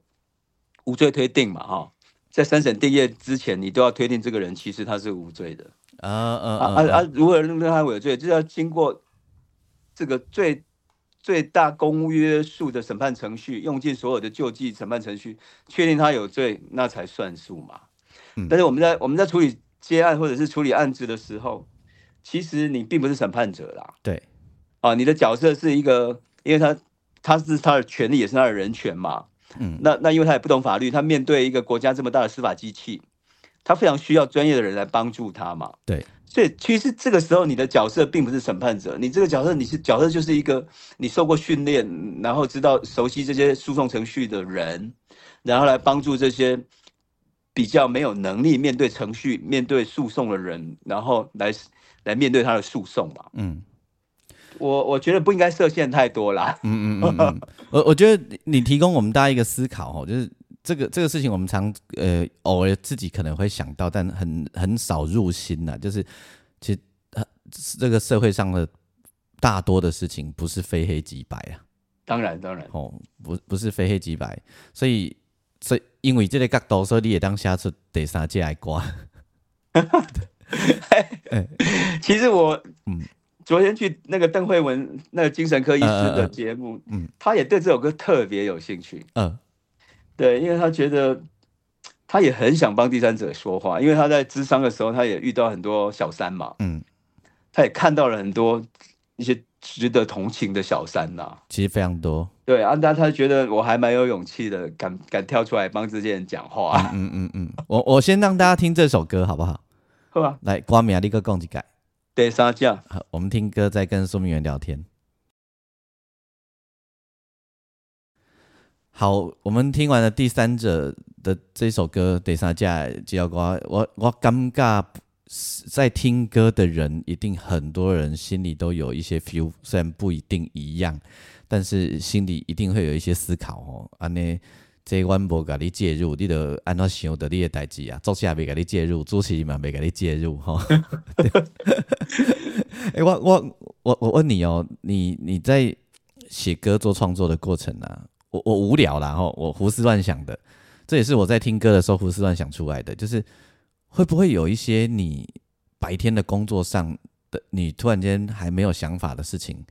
Speaker 2: 无罪推定嘛，哈。在三审定谳之前，你都要推定这个人其实他是无罪的啊啊啊啊！如何认定他有罪，就要经过这个最最大公约数的审判程序，用尽所有的救济审判程序，确定他有罪，那才算数嘛。但是我们在我们在处理接案或者是处理案子的时候，其实你并不是审判者啦。
Speaker 1: 对，
Speaker 2: 啊，你的角色是一个，因为他他是他的权利，也是他的人权嘛。嗯，那那因为他也不懂法律，他面对一个国家这么大的司法机器，他非常需要专业的人来帮助他嘛。
Speaker 1: 对，
Speaker 2: 所以其实这个时候你的角色并不是审判者，你这个角色你是角色就是一个你受过训练，然后知道熟悉这些诉讼程序的人，然后来帮助这些比较没有能力面对程序、面对诉讼的人，然后来来面对他的诉讼嘛。嗯。我我觉得不应该设限太多啦。嗯
Speaker 1: 嗯嗯，我我觉得你提供我们大家一个思考哦，就是这个这个事情我们常呃偶尔自己可能会想到，但很很少入心呐。就是其实这个社会上的大多的事情不是非黑即白啊。
Speaker 2: 当然当然
Speaker 1: 哦，不不是非黑即白，所以所以因为这个角度，所以你也当下次第三季来挂。<laughs>
Speaker 2: 其实我嗯。昨天去那个邓慧文那个精神科医师的节目，嗯，他也对这首歌特别有兴趣，嗯，对，因为他觉得他也很想帮第三者说话，因为他在咨商的时候，他也遇到很多小三嘛，嗯，他也看到了很多一些值得同情的小三呐，
Speaker 1: 其实非常多，
Speaker 2: 对，啊，但他觉得我还蛮有勇气的，敢敢跳出来帮这些人讲话，嗯
Speaker 1: 嗯嗯，我我先让大家听这首歌好不好？
Speaker 2: 好啊，
Speaker 1: 来，光明立刻共几改。
Speaker 2: 第三架，
Speaker 1: 好，我们听歌，再跟说明员聊天。好，我们听完了第三者的这首歌，第三架，吉要瓜，我我尴尬，在听歌的人一定很多人心里都有一些 feel，虽然不一定一样，但是心里一定会有一些思考哦，安尼。这阮无甲你介入，你得安怎想的你的代志啊？作词也未甲你介入，主持嘛未甲你介入，<laughs> 哈。<laughs> 哎，我我我我问你哦，你你在写歌做创作的过程啊，我我无聊啦，吼，我胡思乱想的，这也是我在听歌的时候胡思乱想出来的。就是会不会有一些你白天的工作上的你突然间还没有想法的事情，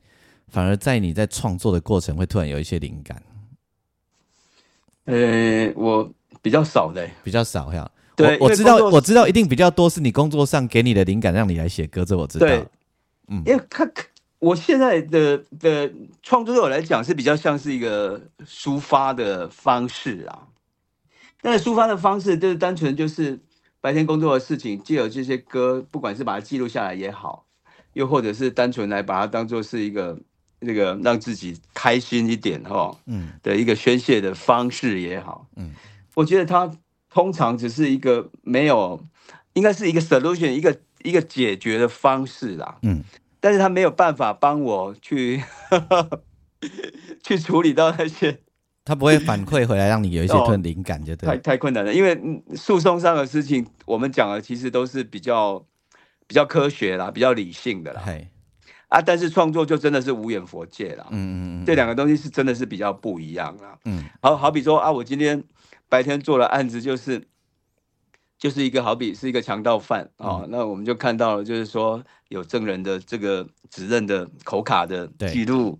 Speaker 1: 反而在你在创作的过程会突然有一些灵感？
Speaker 2: 呃，我比较少的，
Speaker 1: 比较少呀。
Speaker 2: 对，
Speaker 1: 我知道，我知道，一定比较多是你工作上给你的灵感，让你来写歌，这我知道。
Speaker 2: 嗯，因为他我现在的的创作对我来讲是比较像是一个抒发的方式啊。那抒发的方式就是单纯就是白天工作的事情，借由这些歌，不管是把它记录下来也好，又或者是单纯来把它当做是一个那个让自己开心一点哈，嗯，的一个宣泄的方式也好，嗯，我觉得它通常只是一个没有，应该是一个 solution，一个一个解决的方式啦，嗯，但是他没有办法帮我去 <laughs> 去处理到那些。
Speaker 1: 他不会反馈回来，让你有一些特灵感，就对
Speaker 2: 太太困难了。因为诉讼上的事情，我们讲的其实都是比较比较科学啦，比较理性的啦。啊，但是创作就真的是无眼佛界啦。嗯嗯嗯，这两个东西是真的是比较不一样啦。嗯，好好比说啊，我今天白天做了案子，就是就是一个好比是一个强盗犯啊，那我们就看到了，就是说有证人的这个指认的口卡的记录。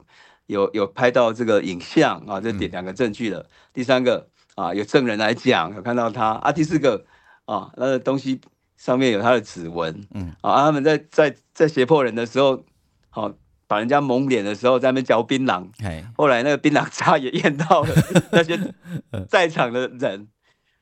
Speaker 2: 有有拍到这个影像啊，这点两个证据了。第三个啊，有证人来讲有看到他啊。第四个啊，那个东西上面有他的指纹。嗯啊，他们在在在胁迫人的时候，好把人家蒙脸的时候，在那边嚼槟榔。后来那个槟榔渣也 <laughs> 验到了那些 <laughs> 在场的人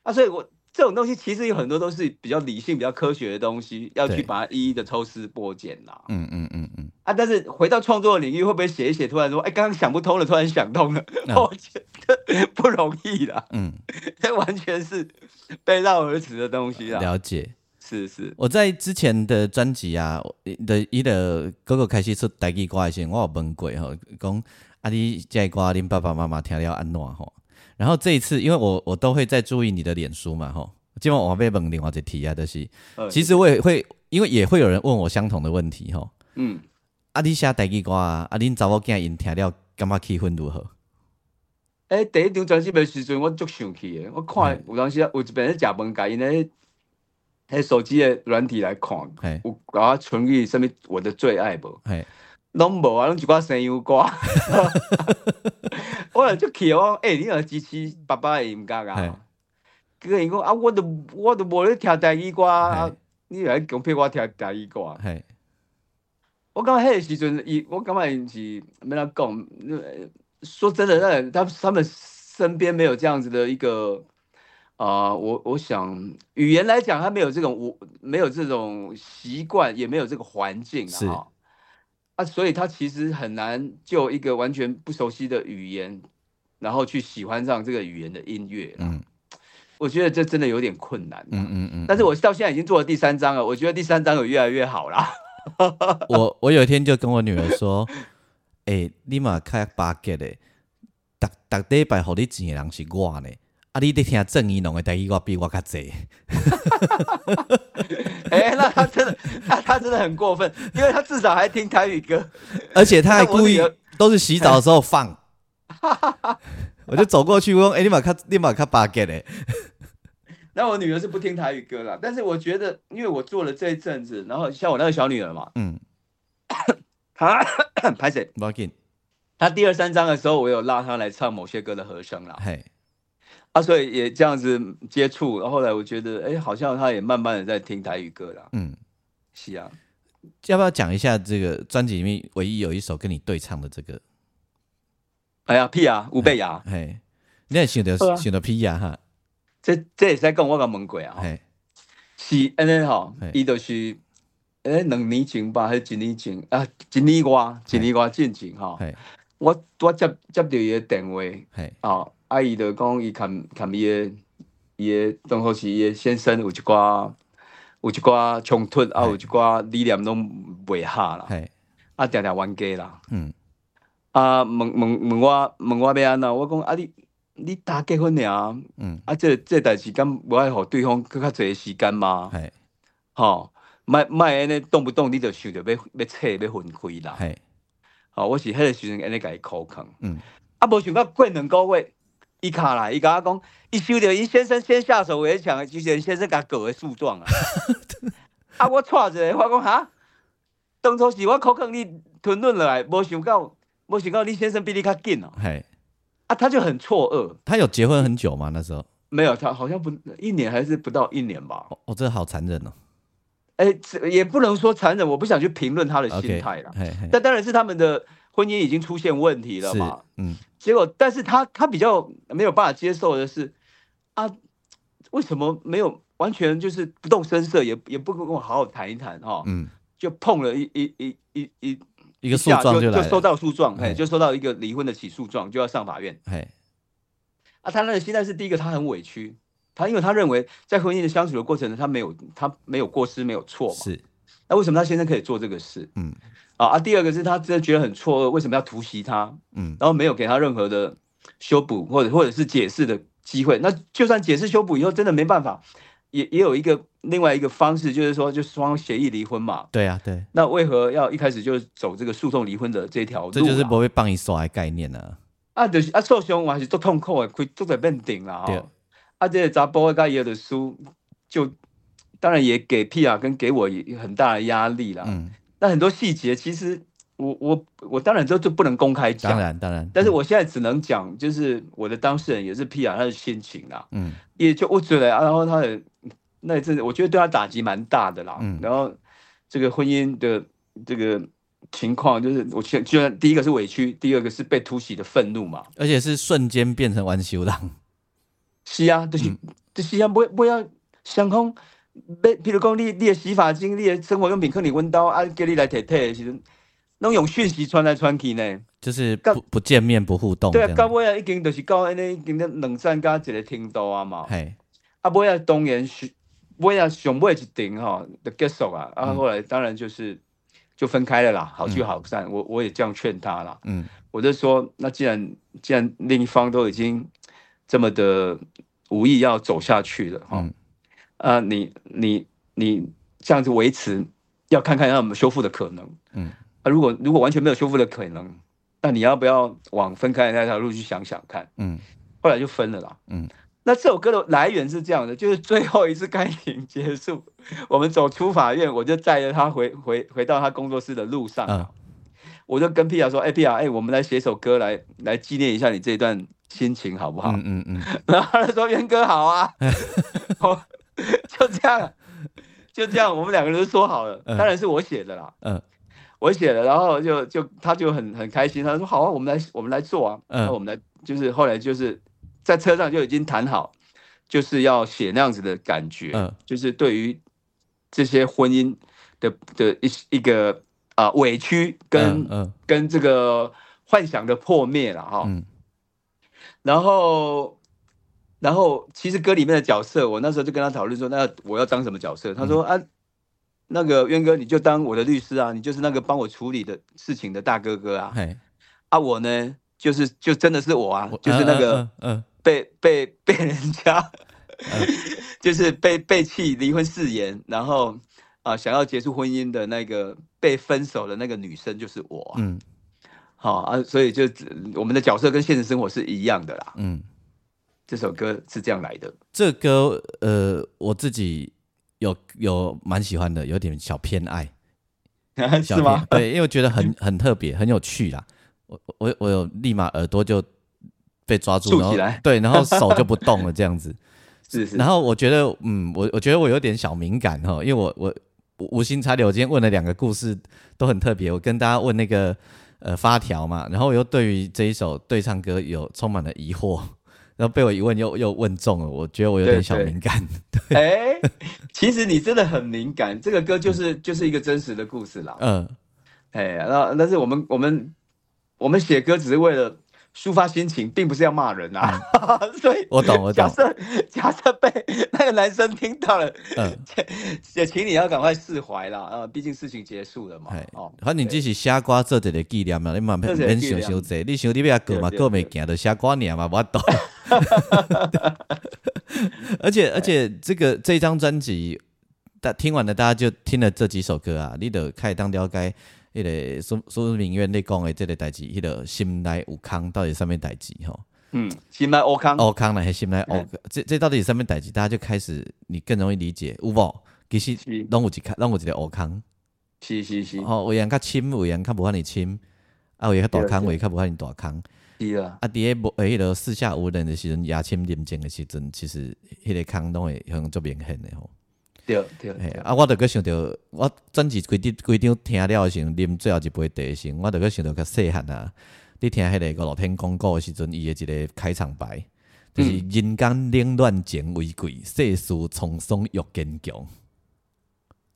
Speaker 2: 啊，所以我。这种东西其实有很多都是比较理性、比较科学的东西，要去把它一一的抽丝剥茧啦。嗯嗯嗯嗯。啊，但是回到创作领域，会不会写一写，突然说，哎，刚刚想不通了，突然想通了？<laughs> 我觉得不容易啦。嗯，这 <laughs> 完全是背道而驰的东西啦。
Speaker 1: 了解，
Speaker 2: 是是。
Speaker 1: 我在之前的专辑啊的伊的哥哥开始出台语歌的时，我有问过吼，讲啊，你这歌恁爸爸妈妈听了安怎吼？然后这一次，因为我我都会在注意你的脸书嘛，吼，今晚我被问另外一题啊，就是，其实我也会，因为也会有人问我相同的问题，吼，嗯，啊，你写台语歌啊，啊，恁查某囝因听了，感觉气氛如何？
Speaker 2: 诶，第一张专辑的时阵，我足生气的，我看有当时有一边咧食饭，甲因咧，迄手机的软体来看，有甲我存于什物我的最爱无？拢无啊，拢一寡声优歌，<laughs> 我就气我，诶，你若支持爸爸的音乐啊？佮伊讲啊，我都我都无咧听台语歌，你来强迫我听台语歌。我感觉迄个时阵，伊我感觉是没他讲。说真的，那他他们身边没有这样子的一个啊，我我想语言来讲，他没有这种我没有这种习惯，也没有这个环境啊。啊，所以他其实很难就一个完全不熟悉的语言，然后去喜欢上这个语言的音乐。嗯，我觉得这真的有点困难。嗯嗯嗯。但是我到现在已经做了第三章了，我觉得第三章有越来越好啦。<laughs>
Speaker 1: 我我有一天就跟我女儿说：“哎，你嘛开巴结的，逐逐礼拜互你钱的人是我呢。”啊！你得听郑怡农的台语我比我较济。<laughs>
Speaker 2: 哎，那他真的，他他真的很过分，因为他至少还听台语歌，
Speaker 1: 而且他还故意都是洗澡的时候放。<laughs> 我就走过去问：“哎，你马看，你马看八 get 嘞？”
Speaker 2: 那我女儿是不听台语歌了，但是我觉得，因为我做了这一阵子，然后像我那个小女儿嘛，嗯，<coughs> 她 <coughs> 拍谁？
Speaker 1: 不要紧。
Speaker 2: 她第二三章的时候，我有拉她来唱某些歌的和声啦。嘿。啊，所以也这样子接触，然后来我觉得，哎，好像他也慢慢的在听台语歌啦。嗯，是啊，
Speaker 1: 要不要讲一下这个专辑里面唯一有一首跟你对唱的这个？
Speaker 2: 哎呀，屁啊，吴贝雅，
Speaker 1: 嘿，你也想到想到屁呀哈？
Speaker 2: 这这也是在跟我个问过啊，是安尼吼，伊就是诶两年前吧，还是一年前啊？一年外，一年外进前哈，我我接接到伊的电话，哦。阿姨就讲，伊看看伊个伊个当好是伊个先生有一寡有一寡冲突，啊有一寡理念拢袂合啦，啊定定冤家啦。嗯，啊问问问我问我要安怎，我讲啊你你打结婚尔，嗯，啊这这代志敢无爱互对方更较侪时间吗？系，吼，莫莫安尼动不动你就想着要要扯要分开啦。系，好，我是迄个时阵安尼甲伊口坑，嗯，啊无想到过两个月。伊卡啦，伊甲我讲，伊收到伊先生先下手为强，就是先生甲狗的诉状啊。<laughs> 啊，我错者，我讲哈，当初是我口渴你吞吞落来，无想到，无想到你先生比你较紧哦。
Speaker 1: 嘿，
Speaker 2: 啊，他就很错愕。
Speaker 1: 他有结婚很久吗？那时候
Speaker 2: 没有，他好像不一年还是不到一年吧。
Speaker 1: 哦，这好残忍哦。
Speaker 2: 哎，这也不能说残忍，我不想去评论他的心态了。但当然是他们的婚姻已经出现问题了嘛。嗯。结果，但是他他比较没有办法接受的是，啊，为什么没有完全就是不动声色，也也不跟我好好谈一谈哈？嗯。就碰了一一一一一
Speaker 1: 一个诉状
Speaker 2: 就就收到诉状，哎，就收到一个离婚的起诉状，就要上法院。哎。啊，他那个现在是第一个，他很委屈。他因为他认为在婚姻的相处的过程中，他没有他没有过失没有错嘛，
Speaker 1: 是。
Speaker 2: 那为什么他先生可以做这个事？嗯，啊啊，第二个是他真的觉得很错愕，为什么要突袭他？嗯，然后没有给他任何的修补或者或者是解释的机会。那就算解释修补以后真的没办法，也也有一个另外一个方式，就是说就双协议离婚嘛。
Speaker 1: 对啊，对。
Speaker 2: 那为何要一开始就走这个诉讼离婚的这条路？
Speaker 1: 这就是不会帮你耍的概念呢。
Speaker 2: 啊，就是啊，受伤还是做痛苦的，可以做在变顶啦哈。啊，这些查甫个伊的书，就当然也给屁啊，跟给我很大的压力啦。嗯，那很多细节其实我我我当然都就不能公开讲，
Speaker 1: 当然当然。
Speaker 2: 但是我现在只能讲，就是我的当事人也是 P 啊，他的心情啦。嗯，也就我觉得啊，然后他的那一阵子，我觉得对他打击蛮大的啦。嗯，然后这个婚姻的这个情况，就是我先居然第一个是委屈，第二个是被突袭的愤怒嘛，
Speaker 1: 而且是瞬间变成完修郎。
Speaker 2: 是啊，就是就是啊，不不要想讲，要譬如讲你你的洗发精、你的生活用品，可能温刀啊，叫你来提提的时阵，拢用讯息传来传去呢，
Speaker 1: 就是不不见面不互动。
Speaker 2: 对啊，到尾啊已经就是到安尼，已经冷战加一个程度啊嘛。嘿，啊尾啊当然是尾啊上尾一定吼就结束啊，啊后来当然就是就分开了啦，好聚好散。我我也这样劝他啦。嗯，我就说，那既然既然另一方都已经。这么的无意要走下去了哈，啊，你你你这样子维持，要看看有没有修复的可能，嗯，啊，如果如果完全没有修复的可能，那你要不要往分开的那条路去想想看，嗯，后来就分了啦，嗯，那这首歌的来源是这样的，就是最后一次开庭结束，我们走出法院，我就载着他回回回到他工作室的路上，我就跟 P R 说，哎 P R，哎，我们来写首歌来来纪念一下你这一段。心情好不好？嗯嗯嗯。<laughs> 然后他说：“元哥好啊。” <laughs> <laughs> 就这样，就这样，我们两个人都说好了。当然是我写的啦。嗯，我写的，然后就就他就很很开心，他说：“好啊，我们来我们来做啊。”嗯，我们来就是后来就是在车上就已经谈好，就是要写那样子的感觉。嗯，就是对于这些婚姻的的一一个啊委屈跟嗯跟这个幻想的破灭了哈。嗯。然后，然后其实歌里面的角色，我那时候就跟他讨论说，那我要当什么角色？他说啊，那个渊哥，你就当我的律师啊，你就是那个帮我处理的事情的大哥哥啊。啊，我呢，就是就真的是我啊，就是那个嗯，被被被人家，<laughs> 就是被背弃离婚誓言，然后啊想要结束婚姻的那个被分手的那个女生，就是我。嗯。好啊，所以就我们的角色跟现实生活是一样的啦。嗯，这首歌是这样来的。
Speaker 1: 这歌呃，我自己有有蛮喜欢的，有点小偏爱，<laughs>
Speaker 2: 是吗？
Speaker 1: 对，因为我觉得很很特别，很有趣啦。我我我有立马耳朵就被抓住，
Speaker 2: 然后
Speaker 1: 对，然后手就不动了，这样子。<laughs>
Speaker 2: 是是。
Speaker 1: 然后我觉得，嗯，我我觉得我有点小敏感哈，因为我我无心插柳，我今天问了两个故事都很特别，我跟大家问那个。呃，发条嘛，然后又对于这一首对唱歌有充满了疑惑，然后被我一问又又问中了，我觉得我有点小敏感。<laughs>
Speaker 2: 哎，其实你真的很敏感，这个歌就是就是一个真实的故事啦。嗯，哎，那但是我们我们我们写歌只是为了。抒发心情，并不是要骂人啊，<laughs> 所以
Speaker 1: 我懂我懂。假
Speaker 2: 设假设被那个男生听到了，嗯，<laughs> 也请你要赶快释怀啦，啊，毕竟事情结束了嘛。
Speaker 1: 哦，反正只是瞎瓜做一个纪念嘛，你嘛免想想这，你想你要过嘛过未行的瞎瓜念嘛，我懂。<laughs> 而且而且这个这张专辑，大听完了，大家就听了这几首歌啊，你得开当了解。迄个苏苏明月你讲的即个代志，迄个心内有空到底什物代志吼？
Speaker 2: 嗯，心内欧康，
Speaker 1: 欧康呢，还心内欧，这这到底是什物代志？大家就开始你更容易理解，有无？其实拢有一卡，拢有一个欧康，
Speaker 2: 是是是。
Speaker 1: 哦，有人较深，有人较无赫尼深，啊，有较大空，有较无赫尼大空。
Speaker 2: 是啊。
Speaker 1: 啊，伫个无迄个四下无人的时阵，牙签啉症的时阵，其实迄个空拢会很足明显的吼。
Speaker 2: 对对。
Speaker 1: 啊，我着个想着，我专辑规张规张听了的时阵，啉最后一杯茶时，我着个想着较细汉啊。你听迄个五六天广告的时阵，伊的一个开场白，就是人间冷暖情为贵，世事沧桑欲坚强。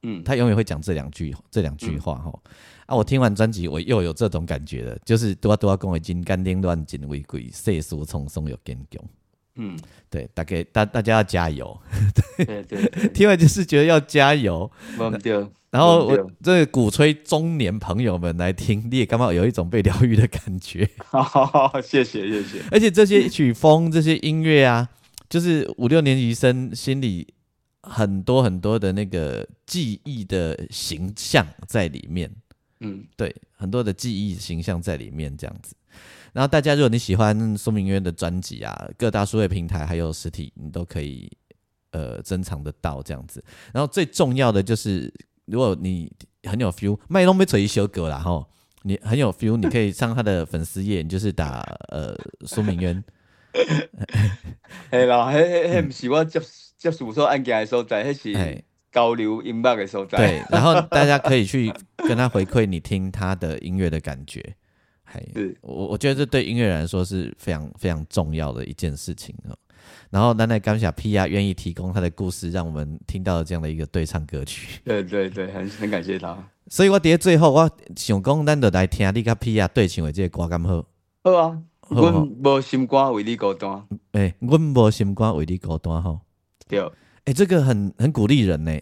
Speaker 1: 嗯，他永远会讲这两句这两句话吼。啊，我听完专辑，我又有这种感觉了，就是都要都要讲为人间冷暖情为贵，世事沧桑欲坚强。嗯，对，大概大大家要加油。
Speaker 2: 对对，<laughs>
Speaker 1: 听完就是觉得要加油。
Speaker 2: 对。
Speaker 1: 然后我这鼓吹中年朋友们来听，你也刚好有一种被疗愈的感觉。<laughs>
Speaker 2: 好，谢谢谢谢。
Speaker 1: 而且这些曲风、这些音乐啊，就是五六年级生心里很多很多的那个记忆的形象在里面。嗯，对，很多的记忆形象在里面这样子。然后大家，如果你喜欢苏明渊的专辑啊，各大数位平台还有实体，你都可以呃珍藏得到这样子。然后最重要的就是。如果你很有 feel，麦龙没吹一首歌啦吼，你很有 feel，你可以上他的粉丝页，你就是打呃苏明渊。<laughs>
Speaker 2: 系啦，迄迄迄唔是我接接触所案件的所在，迄是交流音乐的所在。
Speaker 1: 对，然后大家可以去跟他回馈你听他的音乐的感觉。还，我我觉得这对音乐人来说是非常非常重要的一件事情哦。然后，奶奶感谢 P 亚愿意提供他的故事，让我们听到了这样的一个对唱歌曲。
Speaker 2: 对对对，很很感谢他。
Speaker 1: 所以我伫最后，我想讲，咱就来听你甲 P 亚对唱的这个歌，咁好。
Speaker 2: 好啊，阮无心肝为你孤单。
Speaker 1: 诶，阮无心肝为你孤单吼。
Speaker 2: 对。
Speaker 1: 诶，这个很很鼓励人呢。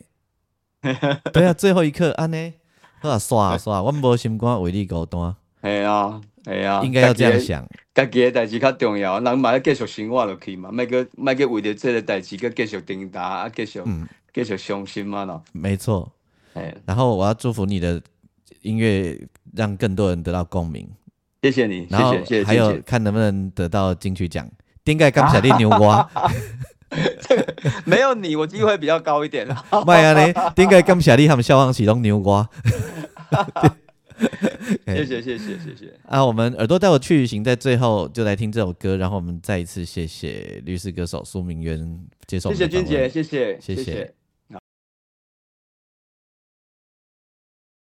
Speaker 1: <laughs> 对啊，最后一刻安尼，好啊，刷啊刷，阮无心肝为你孤单。
Speaker 2: 系啊。系啊，
Speaker 1: 应该要这样想。
Speaker 2: 家己的代志较重要，人嘛要继续生活落去嘛，莫个莫个为着这个代志，佮继续挣扎啊，继续继续伤心嘛咯。
Speaker 1: 没错。哎，然后我要祝福你的音乐，让更多人得到共鸣。
Speaker 2: 谢谢你，谢谢谢谢。
Speaker 1: 还有看能不能得到金曲奖。顶盖刚小弟牛蛙，<laughs>
Speaker 2: 没有你，我机会比较高一点。<laughs>
Speaker 1: 麦啊你，顶盖刚小弟他们消防启动牛瓜。<laughs> <laughs>
Speaker 2: 谢谢谢谢谢谢啊！
Speaker 1: 我们耳朵带我去旅行，在最后就来听这首歌，然后我们再一次谢谢律师歌手苏明渊接受。
Speaker 2: 谢谢君姐，谢谢
Speaker 1: 谢谢。